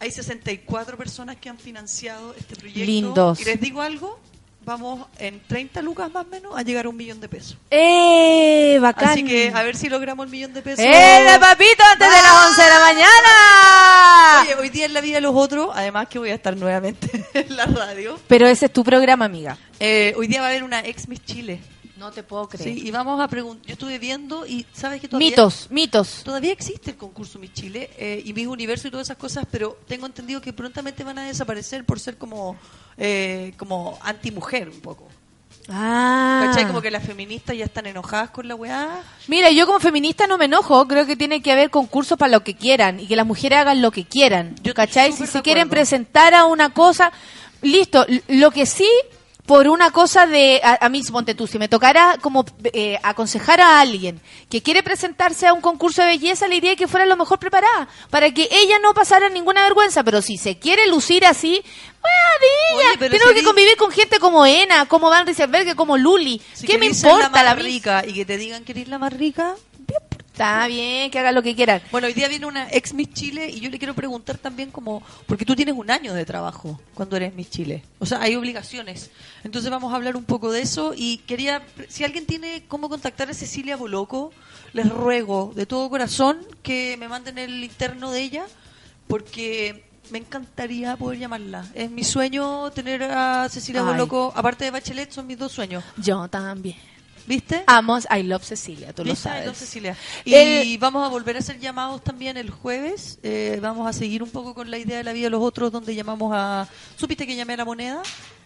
Hay 64 personas que han financiado este proyecto.
Lindos.
Y les digo algo, vamos en 30 lucas más o menos a llegar a un millón de pesos.
¡Eh! Bacán.
Así que a ver si logramos el millón de pesos.
¡Eh, papito! Antes de las 11 de la mañana.
Oye, hoy día en la vida de los otros, además que voy a estar nuevamente en la radio.
Pero ese es tu programa, amiga.
Eh, hoy día va a haber una ex Miss Chile.
No te puedo creer.
Sí, y vamos a preguntar. Yo estuve viendo y sabes que todavía.
Mitos, mitos.
Todavía existe el concurso Miss Chile eh, y Miss Universo y todas esas cosas, pero tengo entendido que prontamente van a desaparecer por ser como eh, como antimujer un poco.
Ah.
¿Cachai? Como que las feministas ya están enojadas con la weá.
Mira, yo como feminista no me enojo. Creo que tiene que haber concursos para lo que quieran y que las mujeres hagan lo que quieran. ¿Cachai? Si se quieren presentar a una cosa, listo. Lo que sí, por una cosa de. A, a mí, ponte tú, si me tocara como eh, aconsejar a alguien que quiere presentarse a un concurso de belleza, le diría que fuera lo mejor preparada. Para que ella no pasara ninguna vergüenza. Pero si se quiere lucir así. ¡Bueno,
si
que convivir con gente como Ena, como Van Rieselberg, como Luli.
Si
¿Qué me importa
la más rica y que te digan que eres la más rica?
Está bien, que hagan lo que quieran.
Bueno, hoy día viene una ex Miss Chile y yo le quiero preguntar también como, porque tú tienes un año de trabajo cuando eres Miss Chile, o sea, hay obligaciones. Entonces vamos a hablar un poco de eso y quería, si alguien tiene cómo contactar a Cecilia Boloco, les ruego de todo corazón que me manden el interno de ella, porque me encantaría poder llamarla. Es mi sueño tener a Cecilia
Ay.
Boloco, aparte de Bachelet, son mis dos sueños.
Yo también.
¿Viste?
Amos, I love Cecilia, tú lo sabes.
Entonces, Cecilia. Y
El-
vamos a volver a hacer llamados también el jueves. Eh, vamos a seguir un poco con la idea de la vida de los otros, donde llamamos a. ¿Supiste que llamé a la moneda?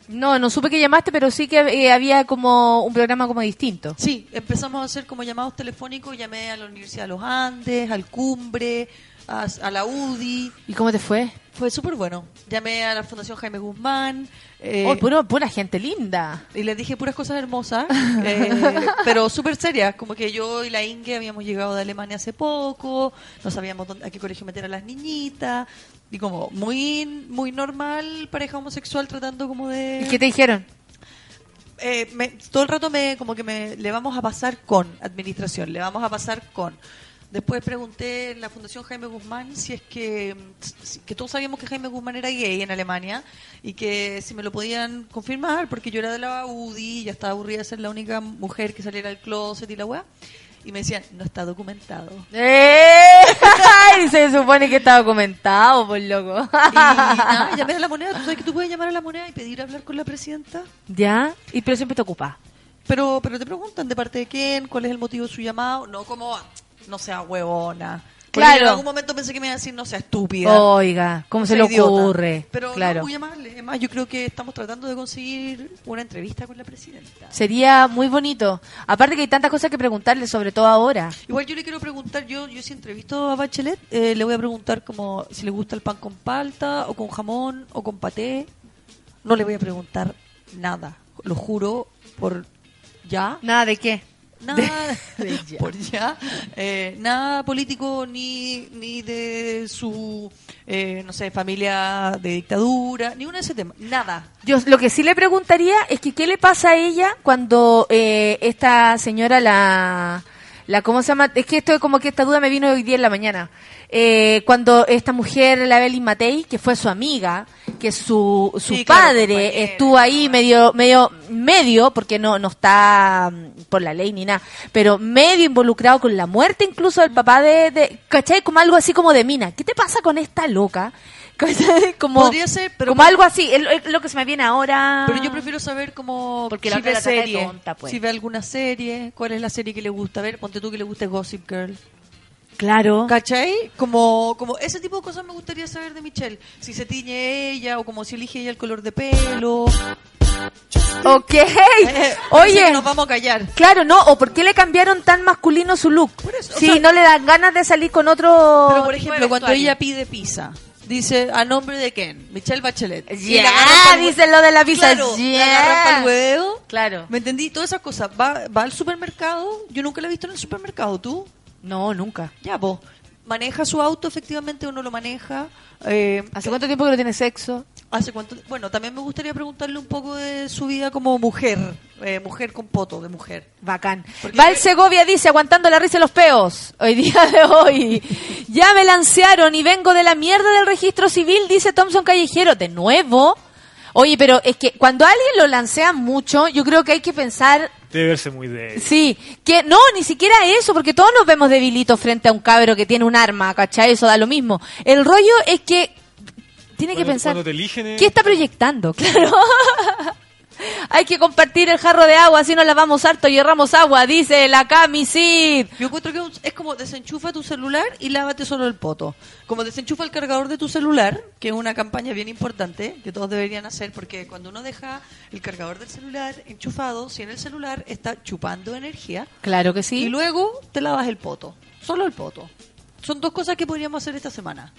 No, no supe que llamaste, pero sí que eh, había como un programa como distinto.
Sí, empezamos a hacer como llamados telefónicos. Llamé a la Universidad de los Andes, al Cumbre, a, a la UDI.
¿Y cómo te fue?
Fue súper bueno. Llamé a la Fundación Jaime Guzmán. eh,
Oh, puro- pura gente linda.
y les dije puras cosas hermosas, eh, pero súper serias, como que yo y la Inge habíamos llegado de Alemania hace poco, no sabíamos dónde, a qué colegio meter a las niñitas, y como muy muy normal pareja homosexual tratando como de...
¿Y qué te dijeron?
Eh, me- todo el rato me como que me le vamos a pasar con administración, le vamos a pasar con. Después pregunté en la Fundación Jaime Guzmán si es que que todos sabíamos que Jaime Guzmán era gay en Alemania y que si me lo podían confirmar porque yo era de la UDI y ya estaba aburrida de ser la única mujer que saliera del closet y la weá. Y me decían, no está documentado.
¡Eh! Ay, se supone que está documentado, por loco.
Y nada, llamé a la moneda. ¿Tú sabes que tú puedes llamar a la moneda y pedir hablar con la presidenta?
¿Ya? Y pero siempre te ocupa.
Pero, pero te preguntan de parte de quién, cuál es el motivo de su llamado, no como, no sea huevona. Porque
Claro.
En algún momento pensé que me iba a decir, no sea estúpida.
Oiga, ¿cómo
no
se le
idiota.
ocurre?
Pero
claro.
no, muy amable. Además, yo creo que estamos tratando de conseguir una entrevista con la presidenta.
Sería muy bonito. Aparte que hay tantas cosas que preguntarle, sobre todo ahora.
Igual yo le quiero preguntar, yo yo si entrevisto a Bachelet, eh, le voy a preguntar como si le gusta el pan con palta, o con jamón, o con paté. No le voy a preguntar nada, lo juro, por ya.
¿Nada de qué?
nada por ya, eh, nada político ni, ni de su, eh, no sé, familia de dictadura, ni una de ese tema, nada.
Yo lo que sí le preguntaría es que qué le pasa a ella cuando eh, esta señora la la cómo se llama es que esto es como que esta duda me vino hoy día en la mañana Eh, cuando esta mujer la Belly Matei que fue su amiga que su su
Sí,
padre estuvo ahí medio medio medio porque no no está mm, por la ley ni nada pero medio involucrado con la muerte incluso del papá de, de ¿cachai? como algo así como de mina ¿qué te pasa con esta loca? Como
Podría ser, pero
como algo así lo, que se me viene ahora
Pero yo prefiero saber cómo
Porque la
si ve
la de
serie,
tonta, pues.
si ve alguna serie, cuál es la serie que le gusta ver, ponte tú que le guste Gossip Girl.
Claro
¿Cachai? Como, como ese tipo de cosas me gustaría saber de Michelle. Si se tiñe ella o como si elige ella el color de pelo.
Ok.
Eh,
Oye.
nos vamos a callar.
Claro, no, o por qué le cambiaron tan masculino su look.
eso, o
si
sea-
no le dan ganas de salir con otro.
Pero por ejemplo, cuando ella pide pizza, dice a nombre de quién? Michelle Bachelet.
Ya,
la agarran pa'l hue-
dice lo de la pizza.
Claro, la huevo.
Claro.
¿Me entendí? Todas esas cosas. Va, va al supermercado. Yo nunca la he visto en el supermercado. ¿Tú?
No, nunca.
Ya, vos. ¿Maneja su auto efectivamente o no lo maneja? Eh,
¿Hace cuánto tiempo que no tiene sexo?
¿Hace cuánto? Bueno, también me gustaría preguntarle un poco de su vida como mujer. eh, mujer con poto de mujer.
Bacán. Val Segovia dice, aguantando la risa y los peos. Hoy día de hoy. Ya me lancearon y vengo de la mierda del registro civil, dice Thompson Callejero. De nuevo. Oye, pero es que cuando alguien lo lancea mucho, yo creo que hay que pensar
Debe verse muy de...
Sí, que no, ni siquiera eso, porque todos nos vemos debilitos frente a un cabro que tiene un arma, ¿cachai? Eso da lo mismo. El rollo es que tiene que pensar,
te eligen, eh,
¿qué está proyectando? Claro. Hay que compartir el jarro de agua, así no lavamos harto y erramos agua, dice la camisid.
Yo encuentro que es como desenchufa tu celular y lávate solo el poto. Como desenchufa el cargador de tu celular, que es una campaña bien importante, que todos deberían hacer, porque cuando uno deja el cargador del celular enchufado, si en el celular está chupando energía,
Claro que sí.
y luego te lavas el poto, solo el poto. Son dos cosas que podríamos hacer esta semana.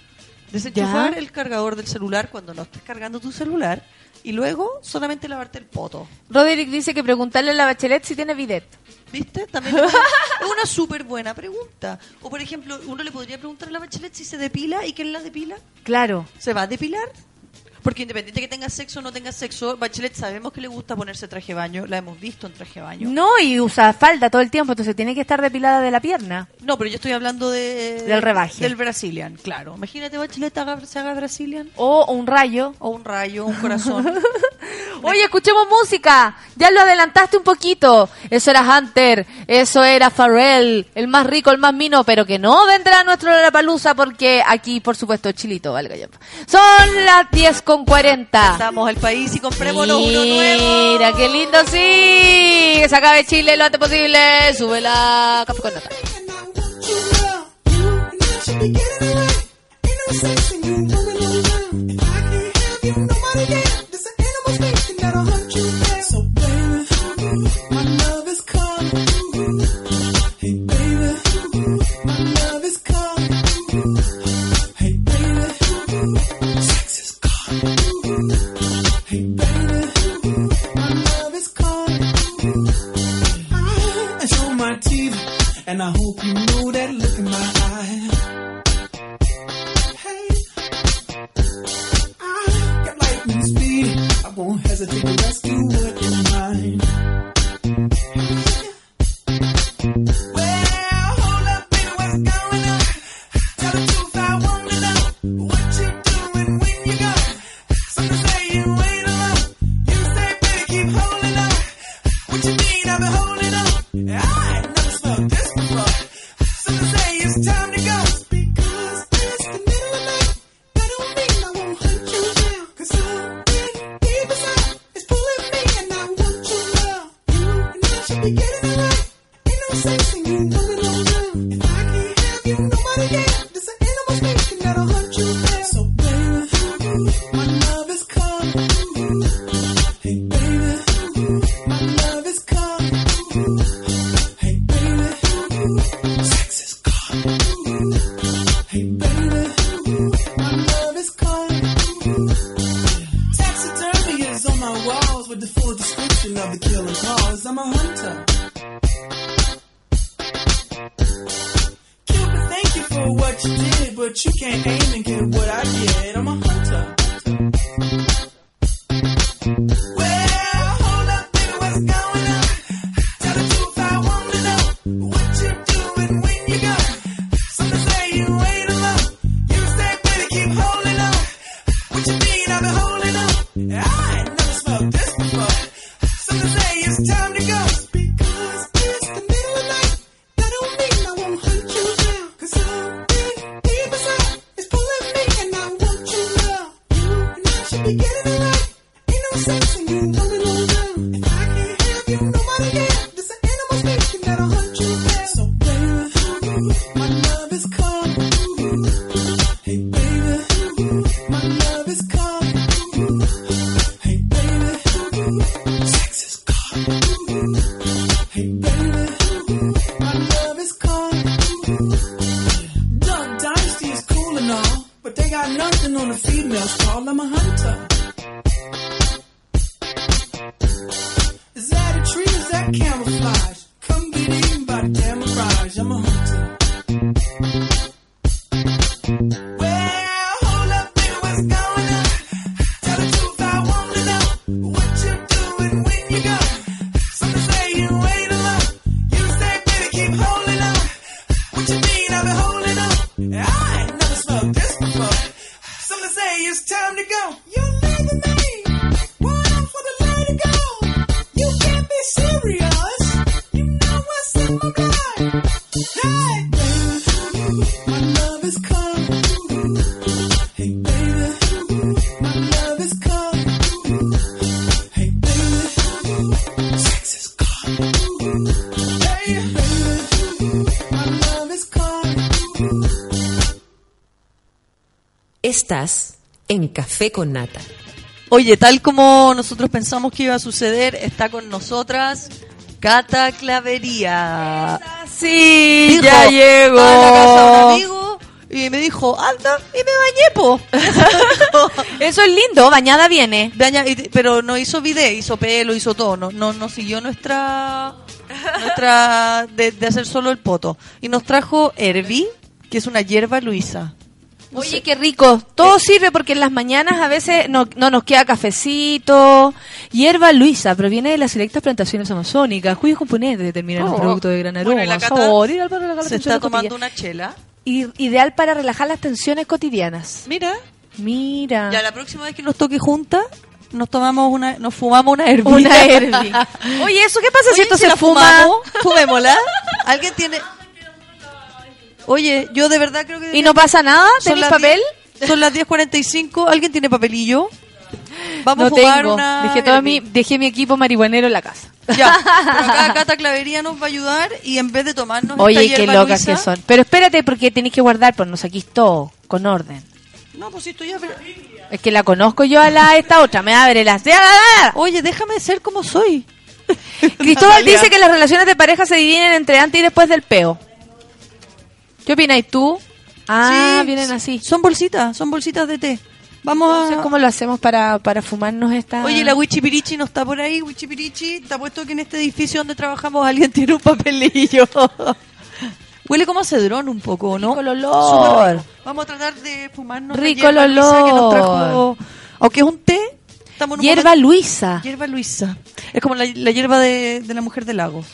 Desenchufar
Ya.
el cargador del celular cuando no estés cargando tu celular y luego solamente lavarte el poto.
Roderick dice que preguntarle a la bachelet si tiene bidet.
¿Viste? También es una, súper buena pregunta. O, por ejemplo, uno le podría preguntar a la bachelet si se depila y quién la depila.
Claro.
¿Se va a depilar? Porque independiente que tenga sexo o no tenga sexo, Bachelet sabemos que le gusta ponerse traje de baño, la hemos visto en traje de baño.
No, y usa falda todo el tiempo, entonces tiene que estar depilada de la pierna.
No, pero yo estoy hablando de...
Del rebaje.
Del Brazilian, claro. Imagínate Bachelet haga, se haga Brazilian.
O un rayo.
O un rayo, un corazón.
Oye, escuchemos música. Ya lo adelantaste un poquito. Eso era Hunter, eso era Pharrell, el más rico, el más mino, pero que no vendrá nuestro palusa porque aquí, por supuesto, Chilito, valga ya. Son las 10 con 40.
Estamos al país y comprémonos uno nuevo.
Mira, qué lindo, sí. Que se acabe Chile lo antes posible. Sube la café con nata.
And I hope you know that look in my eye. Hey, I got lightning speed. I won't hesitate
Estás en Café con Nata.
Oye, tal como nosotros pensamos que iba a suceder, está con nosotras Cata Clavería.
Sí,
Dijo,
ya llegó.
"A la casa de un amigo y me dijo, anda, y me bañé, po.
Eso es lindo, bañada viene.
Baña- pero no hizo video, hizo pelo, hizo todo. No, no, no siguió nuestra. nuestra de, de hacer solo el poto. Y nos trajo Herbi, que es una hierba luisa.
Oye, qué rico. Todo sirve porque en las mañanas a veces no, no nos queda cafecito. Hierba Luisa proviene de las selectas plantaciones amazónicas, cuyos componentes determinan
Oh.
un producto de gran aroma,
Bueno, la Cata
sabor, las
Se está tomando una chela.
Ideal para relajar las tensiones cotidianas.
Mira.
Mira.
Ya la próxima vez que nos toque juntas, nos tomamos una, nos fumamos una herbi.
Una herbi. Oye, ¿eso qué pasa si esto
si
se
la
fuma?
fumamos, fumémosla. ¿Alguien tiene...? Oye, yo de verdad creo que...
¿Y no pasa nada?
Son
¿Tenés
las
papel?
10 son las 10.45. ¿Alguien tiene papelillo? Vamos
no
a fumar
tengo.
una...
Dejé, todo mi, dejé mi equipo marihuanero en la casa.
Ya, pero acá Cata Clavería nos va a ayudar y en vez de tomarnos
Oye,
esta
qué locas
luisa-
que son. Pero espérate, porque tenéis que guardar, pues no saquís todo, con orden.
No, pues esto ya... pero-
Es que la conozco yo a la esta otra, me abre las...
Oye, déjame ser como soy.
Cristóbal dice que las relaciones de pareja se dividen entre antes y después del peo. ¿Qué opinas tú? Ah,
Sí,
vienen así.
Son bolsitas, son bolsitas de té. Vamos
Entonces,
a...
¿cómo lo hacemos para, para fumarnos esta...?
Oye, la Wichipirichi no está por ahí. Wichipirichi, te apuesto que en este edificio donde trabajamos alguien tiene un papelillo. Huele como a cedrón un poco, ¿no?
Rico el olor.
Vamos a tratar de fumarnos
Rico el
luisa que nos
olor.
trajo. Aunque es un té, estamos en un
Hierba
momento-
Luisa.
Hierba Luisa. Es como la, la hierba de, de la mujer del lago.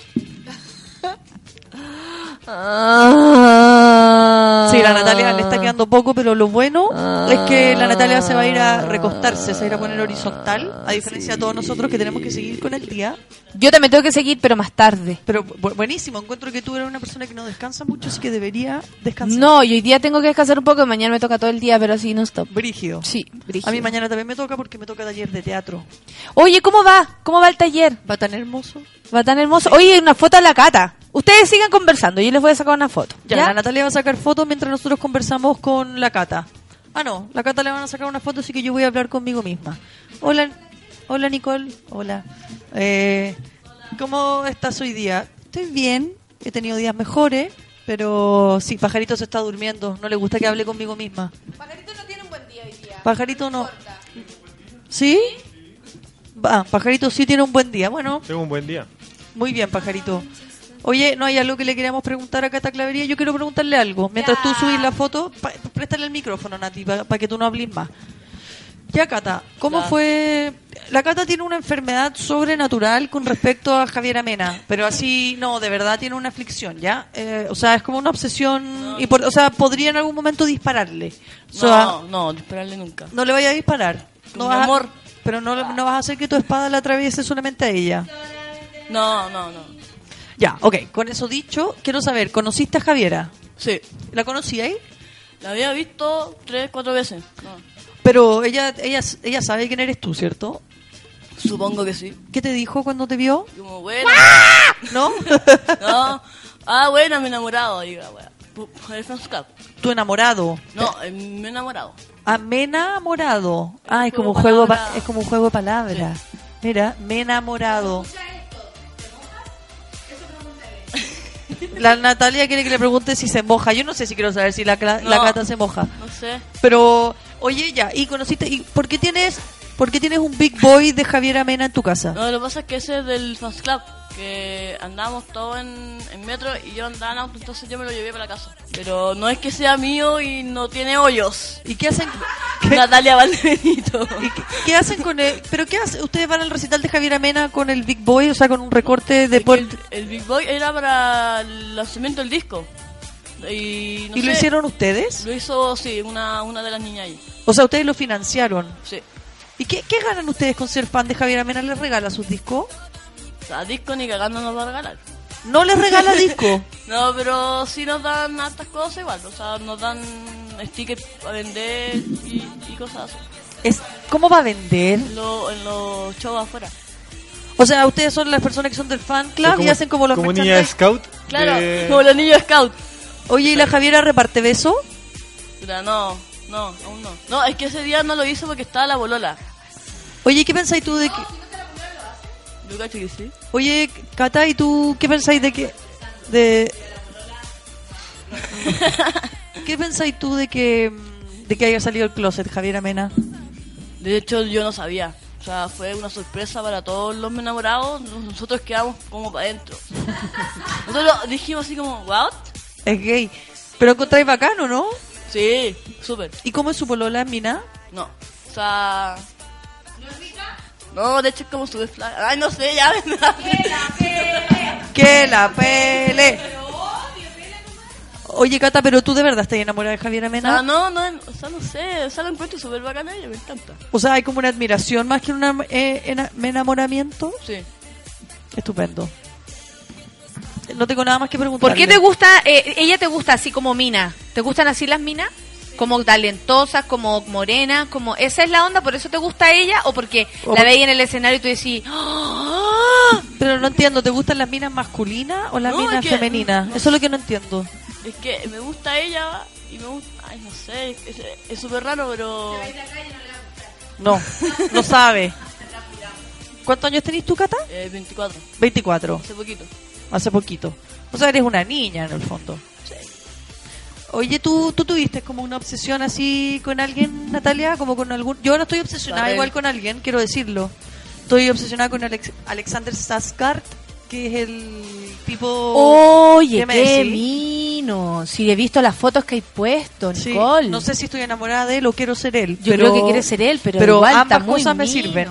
Ah.
Sí, la Natalia le está quedando poco, pero lo bueno es que la Natalia se va a ir a recostarse, se va a ir a poner horizontal, a diferencia de todos nosotros que tenemos que seguir con el día.
Yo también tengo que seguir, pero más tarde.
Pero bu- buenísimo, encuentro que tú eres una persona que no descansa mucho, así que debería descansar.
No, y hoy día tengo que descansar un poco, mañana me toca todo el día, pero así no stop.
Brígido.
Sí, brígido.
A mí mañana también me toca porque me toca taller de teatro.
Oye, ¿cómo va? ¿Cómo va el taller?
Va tan hermoso.
Va tan hermoso. Oye, una foto a la cata. Ustedes sigan conversando, yo les voy a sacar una foto.
Ya,
¿Ya?
la Natalia va a sacar fotos mientras nosotros conversamos con la Cata. Ah, no, la Cata le van a sacar una foto, así que yo voy a hablar conmigo misma. Hola, hola Nicole. Hola. Eh, ¿Cómo estás hoy día? Estoy bien, he tenido días mejores, pero sí, Pajarito se está durmiendo, no le gusta que hable conmigo misma.
Pajarito no tiene un buen día hoy día.
Pajarito no. ¿Sí? Ah, Pajarito sí tiene un buen día. Bueno,
Tengo un buen día.
muy bien, Pajarito. Oye, no hay algo que le queríamos preguntar a Cata Clavería. Yo quiero preguntarle algo. Mientras tú subís la foto, préstale el micrófono, Nati, para que tú no hables más. Ya, Cata, ¿cómo
Ya.
fue? La Cata tiene una enfermedad sobrenatural con respecto a Javier Amena, pero así, no, de verdad tiene una aflicción, ¿ya? Eh, o sea, es como una obsesión, y por- o sea, podría en algún momento dispararle. O sea,
No, no, dispararle nunca.
no le vaya a disparar. No
Mi
vas a-
amor.
pero no, no vas a hacer que tu espada la atraviese solamente a ella.
No, no, no.
Ya, ok. Con eso dicho, quiero saber, ¿conociste a Javiera?
Sí.
¿La conocí ahí?
La había visto tres, cuatro veces. No.
Pero ella, ella, ella sabe quién eres tú, ¿cierto?
Supongo que sí.
¿Qué te dijo cuando te vio?
Como, bueno.
¿No?
no. Ah, bueno, me he enamorado, diga.
Tu enamorado.
No, eh, me he enamorado.
Ah, me enamorado. Ah, es como un
juego
es como un juego de palabras. Mira, me enamorado. La Natalia quiere que le pregunte si se moja. Yo no sé si quiero saber si la, cla- la
No.
cata se moja.
No sé.
Pero, oye, ya, ¿y conociste? ¿Y por qué tienes, por qué tienes un Big Boy de Javier Amena en tu casa?
No, lo que pasa es que ese es del fans club. Que andábamos todos en, en metro y yo andaba en auto, entonces yo me lo llevé para la casa. Pero no es que sea mío y no tiene hoyos.
¿Y qué hacen?
Natalia Valdebenito.
¿Qué hacen con el, pero qué hacen? ¿Ustedes van al recital de Javier Amena con el Big Boy, o sea, con un recorte de
El Big Boy era para el lanzamiento del disco. Y, no
¿Y lo hicieron ustedes?
Lo hizo, sí, una, una de las niñas ahí.
O sea, ustedes lo financiaron.
Sí.
¿Y qué, qué ganan ustedes con ser fan de Javier Amena? ¿Les regala sus discos?
O sea, disco ni cagando nos va a regalar.
¿No les regala disco?
No, pero sí nos dan hartas cosas igual. O sea, nos dan stickers para vender y, y cosas así.
Es, ¿Cómo va a vender?
En, lo- en los shows afuera.
O sea, ustedes son las personas que son del fan club y hacen como los
Como niña scout.
Claro,
de-
como los niños scout.
Oye, ¿y la Javiera reparte beso?
Mira, no, no, aún no. No, es que ese día no lo hizo porque estaba la bolola.
Oye, ¿qué pensáis tú de que...
Yo cacho que sí.
Oye, Cata, ¿y tú qué pensáis de que... de... ¿Qué pensáis tú de que... de que haya salido el closet, Javier Amena?
De hecho, yo no sabía. O sea, fue una sorpresa para todos los enamorados. Nosotros quedamos como para adentro. Nosotros dijimos así como, ¿what?
Es gay. Pero encontráis bacano, ¿no?
Sí, súper.
¿Y cómo es su polola, Mina?
No, o sea... No, de hecho es como su flag. Ay, no sé, ya.
¡Que la pele! Oye, Cata, pero tú de verdad estás enamorada de Javier
O
Amena?
sea, no, no, o sea, no sé, o sea, lo encuentro súper bacana ella, me encanta.
O sea, hay como una admiración más que un eh, ena- enamoramiento.
Sí.
Estupendo. No tengo nada más que preguntar.
¿Por qué te gusta, eh, ella te gusta así como mina? ¿Te gustan así las minas? Como talentosas, como morenas, como... ¿Esa es la onda? ¿Por eso te gusta ella? ¿O porque
O-
la veis en el escenario y tú decís... "Ah"?
Pero no entiendo, ¿te gustan las minas masculinas o las
No,
minas
es que-
femeninas?
no
Eso es lo que no entiendo.
Es que me gusta ella y me gusta... Ay, no sé, es- es súper raro, pero...
No, no sabe. ¿Cuántos años tenés tú, Cata?
Eh, 24,
24,
hace poquito.
hace poquito. O sea, eres una niña en el fondo. Oye, ¿tú, ¿tú tuviste como una obsesión así con alguien, Natalia? Como con algún... Yo ahora estoy obsesionada igual con alguien, quiero decirlo. Estoy obsesionada con Alex- Alexander Saskart, que es el tipo...
Oye,
¿Qué
mino. Si he visto las fotos que hay puesto,
Sí,
Nicole.
no sé si estoy enamorada de él o quiero ser él.
Yo
pero-
creo que quiere ser él, pero igual
ambas
está muy
cosas me sirven.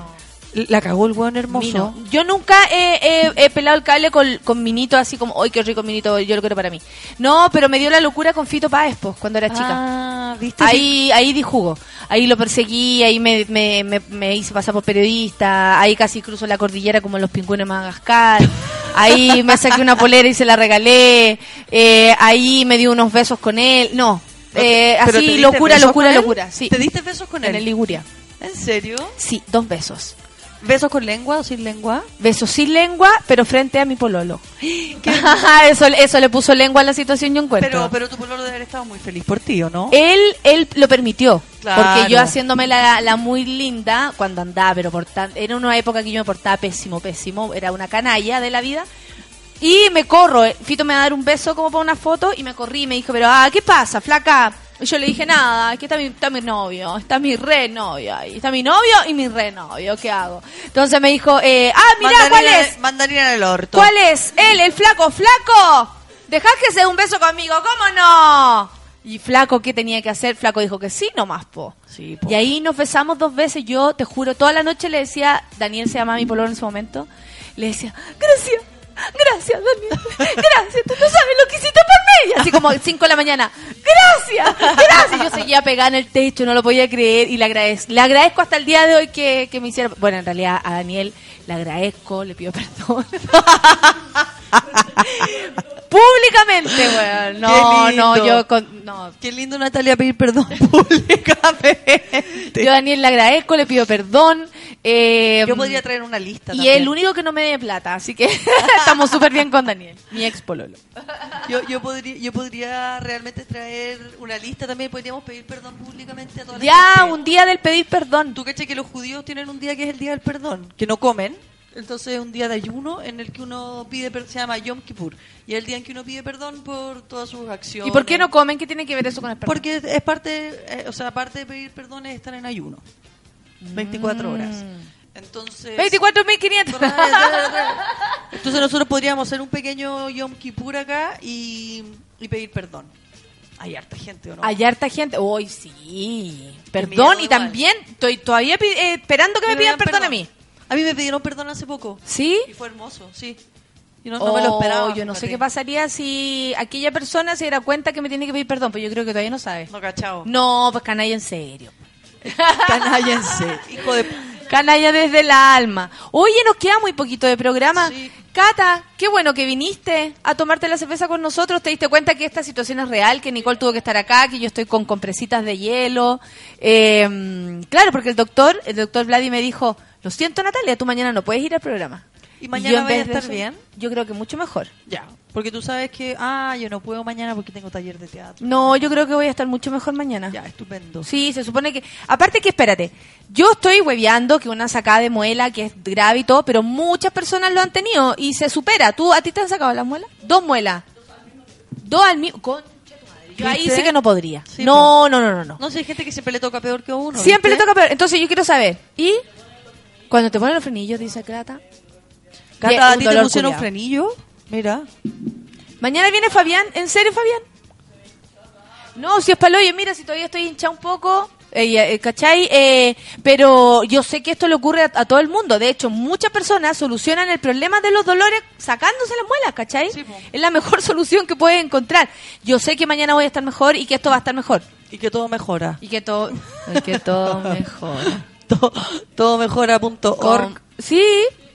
La cagó el weón hermoso.
Mino. Yo nunca he, he- he pelado el cable con, con Minito así como, ¡ay, qué rico Minito! Yo lo quiero para mí. No, pero me dio la locura con Fito Páez, pues, cuando era chica.
Ah, ¿viste?
Ahí, ahí di jugo. Ahí lo perseguí, ahí me, me, me, me hice pasar por periodista, ahí casi cruzo la cordillera como en los pingüinos de Madagascar, ahí me saqué una polera y se la regalé, eh, ahí me di unos besos con él, no, eh,
¿Pero te
así locura, locura, locura, sí.
¿Te diste besos con
En
él?
el Liguria.
¿En serio?
Sí, dos besos.
¿Besos con lengua o sin lengua?
Besos sin lengua, pero frente a mi pololo. eso, eso le puso lengua a la situación, yo encuentro.
Pero, pero tu pololo debe haber estado muy feliz por ti, ¿o no?
Él, él lo permitió.
Claro.
Porque yo haciéndome la, la muy linda, cuando andaba, pero por tan- era una época que yo me portaba pésimo, pésimo, era una canalla de la vida. Y me corro, eh, Fito me va a dar un beso como para una foto y me corrí y me dijo, pero ah, ¿qué pasa, flaca? Y yo le dije, nada, aquí está mi, está mi novio, está mi re novio ahí, está mi novio y mi re novio, ¿qué hago? Entonces me dijo, eh, ah, mira, ¿cuál
Mandarina-
es?
Mandarina en el orto.
¿Cuál es? Él, el flaco, flaco. Dejás que se dé un beso conmigo, ¿cómo no? Y flaco, ¿qué tenía que hacer? Flaco dijo que sí, nomás, po.
Sí, po.
Y ahí nos besamos dos veces. Yo, te juro, toda la noche le decía, Daniel se llamaba mi pololo en ese momento, le decía, gracias, gracias, Daniel, gracias, tú no sabes lo que hiciste por mí. Así como 5 de la mañana, gracias, gracias. Yo seguía pegada en el techo, no lo podía creer y le agradezco. Le agradezco hasta el día de hoy que, que me hiciera... Bueno, en realidad a Daniel le agradezco, le pido perdón. Públicamente, weón. No, no, yo con, no,
Qué lindo Natalia pedir perdón públicamente.
yo a Daniel le agradezco, le pido perdón. eh,
Yo podría traer una lista
Y
también.
el único que no me dé plata, así que estamos súper bien con Daniel, mi ex pololo.
Yo, yo, podría, yo podría realmente traer una lista también. Podríamos pedir perdón públicamente a toda la
Ya,
gente.
un día del pedir perdón.
¿Tú caché que los judíos tienen un día que es el día del perdón? Que no comen. Entonces es un día de ayuno en el que uno pide per- se llama Yom Kippur. Y es el día en que uno pide perdón por todas sus acciones.
¿Y por qué no comen? ¿Qué tiene que ver eso con el perdón?
Porque es- parte, eh, o sea, aparte de pedir perdón es estar en ayuno. 24 horas. Entonces...
24.500.
Entonces nosotros podríamos hacer un pequeño Yom Kippur acá y, y pedir perdón. Hay harta gente, ¿o no?
Hay harta gente. Uy, sí.
miedo
Perdón. Y
igual.
también estoy todavía eh, esperando que me
Me
pidan
pidan
perdón a
perdón.
mí.
A mí me pidieron perdón hace poco.
¿Sí?
Y fue hermoso, sí. Y no, no me lo
Oh,
esperaba.
Yo no sé qué pasaría si aquella persona se diera cuenta que me tiene que pedir perdón, pero yo creo que todavía no sabe.
No, cachao.
No, pues canalla en serio.
Canállense. Hijo de...
Canalla desde el alma. Oye, nos queda muy poquito de programa. Cata, qué bueno que viniste a tomarte la cerveza con nosotros. Te diste cuenta que esta situación es real, que Nicole tuvo que estar acá, que yo estoy con compresitas de hielo. Eh, claro, porque el doctor, el doctor Vladi me dijo, lo siento Natalia, tú mañana no puedes ir al programa.
¿Y
yo
mañana
en
vaya a estar
eso,
bien?
Yo creo que mucho mejor.
Ya. Porque tú sabes que, ah, yo no puedo mañana porque tengo taller de teatro.
No, yo creo que voy a estar mucho mejor mañana.
Ya, estupendo.
Sí, se supone que... Aparte que, espérate, yo estoy hueveando que una sacada de muela, que es grave y todo, pero muchas personas lo han tenido y se supera. ¿Tú, a ti te han sacado las muelas? Dos muelas. Dos al mismo... Madre. Yo ahí sí que no podría.
Sí,
no, no, no, no, no.
No sé, hay gente que siempre le toca peor que a uno.
Siempre le toca peor. Entonces yo quiero saber. ¿Y cuando te ponen los frenillos, dice Cata?
Cata, ¿a ti te pusieron
culiao.
frenillo? Mira.
Mañana viene Fabián. ¿En serio, Fabián? No, si es paloyo, mira, si todavía estoy hinchada un poco, eh, eh, ¿cachai? Eh, pero yo sé que esto le ocurre a, a todo el mundo. De hecho, muchas personas solucionan el problema de los dolores sacándose las muelas, ¿cachai? es la mejor solución que puedes encontrar. Yo sé que mañana voy a estar mejor y que esto va a estar mejor.
Y que todo mejora.
Y que todo, y que todo mejora.
Todo, todo mejora.org.
Con- sí,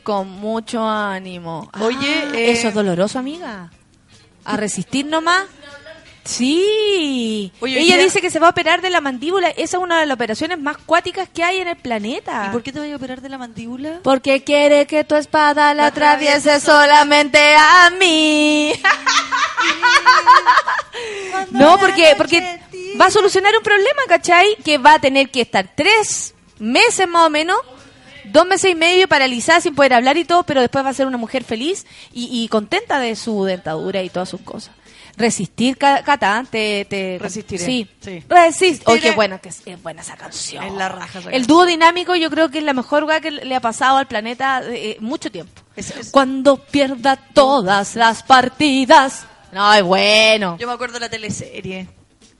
con mucho ánimo.
Oye,
Ah,
eh,
eso es doloroso, amiga. A resistir nomás. Sí.
Oye,
Ella dice que se va a operar de la mandíbula. Esa es una de las operaciones más cuáticas que hay en el planeta.
¿Y por qué te vas a operar de la mandíbula?
Porque quiere que tu espada la atraviese solamente a mí. no, porque, porque va a solucionar un problema, ¿cachai? Que va a tener que estar tres meses más o menos, dos meses y medio paralizada sin poder hablar y todo, pero después va a ser una mujer feliz y, y contenta de su dentadura y todas sus cosas. Resistir, Ca- Cata, te... te
Resistiré,
Sí.
sí.
Resist. Oye,
Resistiré.
qué buena, que es, es buena esa canción.
Es la raja esa
El dúo dinámico yo creo que es la mejor weá que le ha pasado al planeta eh, mucho tiempo. Cuando pierda todas las partidas. No, es bueno.
Yo me acuerdo de la teleserie.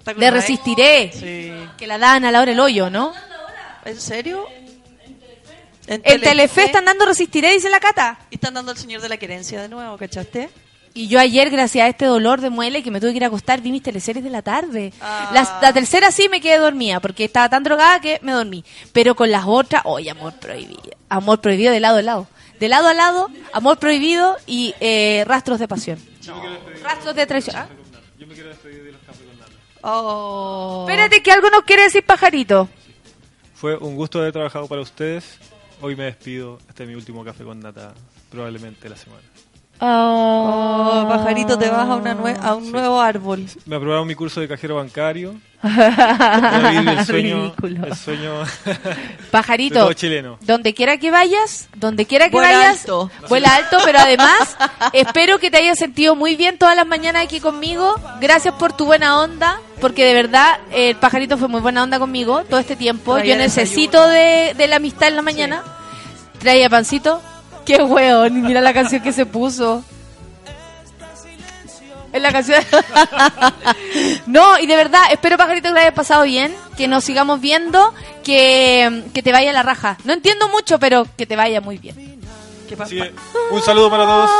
¿Te
Le resistiré.
Sí.
Que la dan a la hora del hoyo, ¿no?
¿En serio? En
El Telefe están dando resistiré, dice la Cata.
Y están dando el señor de la querencia de nuevo, ¿cachaste?
Y yo ayer, gracias a este dolor de muela y que me tuve que ir a acostar, vi mis teleseries de la tarde.
Ah.
La tercera sí me quedé dormida, porque estaba tan drogada que me dormí. Pero con las otras, oye, amor prohibido. Amor prohibido de lado a lado. De lado a lado, amor prohibido y eh, rastros de pasión. Rastros de traición. ¿Ah?
Yo me quiero despedir de los.
Oh.
Espérate que algo nos quiere decir pajarito.
Fue un gusto haber trabajado para ustedes. Hoy me despido. Este es mi último café con nata, probablemente de la semana.
Oh, pajarito, te vas a, una nue- a un nuevo árbol.
Me aprobaron mi curso de cajero bancario. El sueño,
Ridículo.
el sueño
Pajarito,
de todo chileno.
donde quiera que vayas, donde quiera que
Vuela
vayas,
alto.
vuela alto, pero además espero que te hayas sentido muy bien todas las mañanas aquí conmigo. Gracias por tu buena onda. Porque de verdad el pajarito fue muy buena onda conmigo todo este tiempo.
Traía
Yo necesito de, de la amistad en la mañana. Traía pancito. Qué hueón, y mira la canción que se puso. Es la canción. no, y de verdad, espero pajarito que lo hayas pasado bien, que nos sigamos viendo, que, que te vaya la raja. No entiendo mucho, pero que te vaya muy bien.
Que, un saludo para todos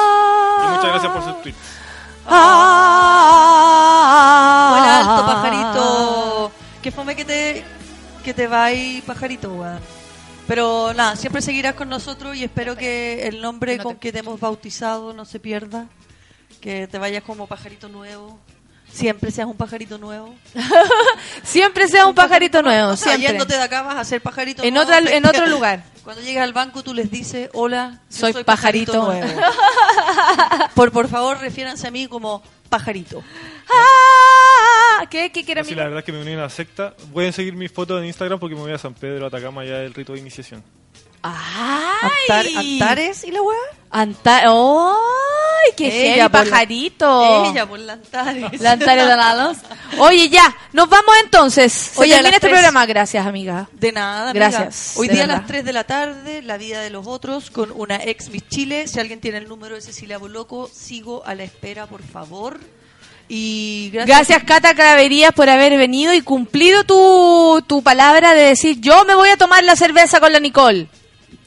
y muchas gracias por sus
Vuela alto, pajarito. Que fome que te, que te va ahí, pajarito, weón. Pero nada, siempre seguirás con nosotros y espero que el nombre con que te hemos bautizado no se pierda. Que te vayas como pajarito nuevo. Siempre seas un pajarito nuevo.
Siempre sea un pajarito nuevo,
O sea,
siempre.
yéndote de acá vas a ser pajarito
En
nuevo.
otra- en otro lugar.
Cuando llegues al banco tú les dices, hola, yo
Soy pajarito nuevo.
por, por favor, refiéranse a mí como pajarito.
Ah, ¿Qué? ¿Qué quiere
Así la verdad es que me uní a una secta. Pueden seguir mis fotos en Instagram porque me voy a San Pedro, Atacama, ya del rito de iniciación.
Antar- ¿Antares y la weá?
Anta ¡Ay, qué
Ella por la-
pajarito!
Ella por la Antares.
La Antares de Lalos. Oye, ya, nos vamos entonces.
Oye,
termina este programa. Gracias, amiga.
De nada, amiga.
Gracias,
Hoy día a las 3 de la tarde, La vida de los otros con una ex Miss Chile. Si alguien tiene el número de Cecilia Boloco, sigo a la espera, por favor. Y gracias.
Gracias, Cata Claverías, por haber venido y cumplido tu, tu palabra de decir, yo me voy a tomar la cerveza con la Nicole.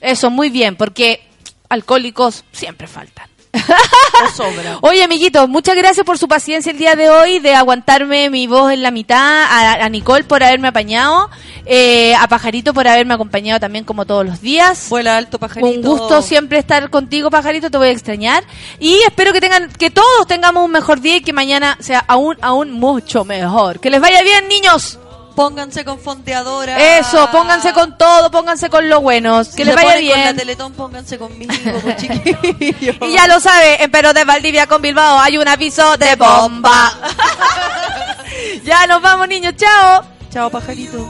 Eso, muy bien, porque alcohólicos siempre faltan. Oye, amiguitos, muchas gracias por su paciencia el día de hoy, de aguantarme mi voz en la mitad, a, a Nicole por haberme apañado, eh, a Pajarito por haberme acompañado también como todos los días.
Vuela alto, pajarito.
Un gusto siempre estar contigo, Pajarito, te voy a extrañar. Y espero que tengan, que todos tengamos un mejor día y que mañana sea aún, aún mucho mejor. Que les vaya bien, niños.
Pónganse con fonteadora.
Eso, pónganse con todo, pónganse con lo buenos. Que
Si
les vaya
ponen con la
bien.
Teletón, pónganse conmigo, chiquillos.
Y ya lo sabe, en Perú de Valdivia con Bilbao hay un aviso de bomba. ya nos vamos, niños. Chao.
Chao, pajarito.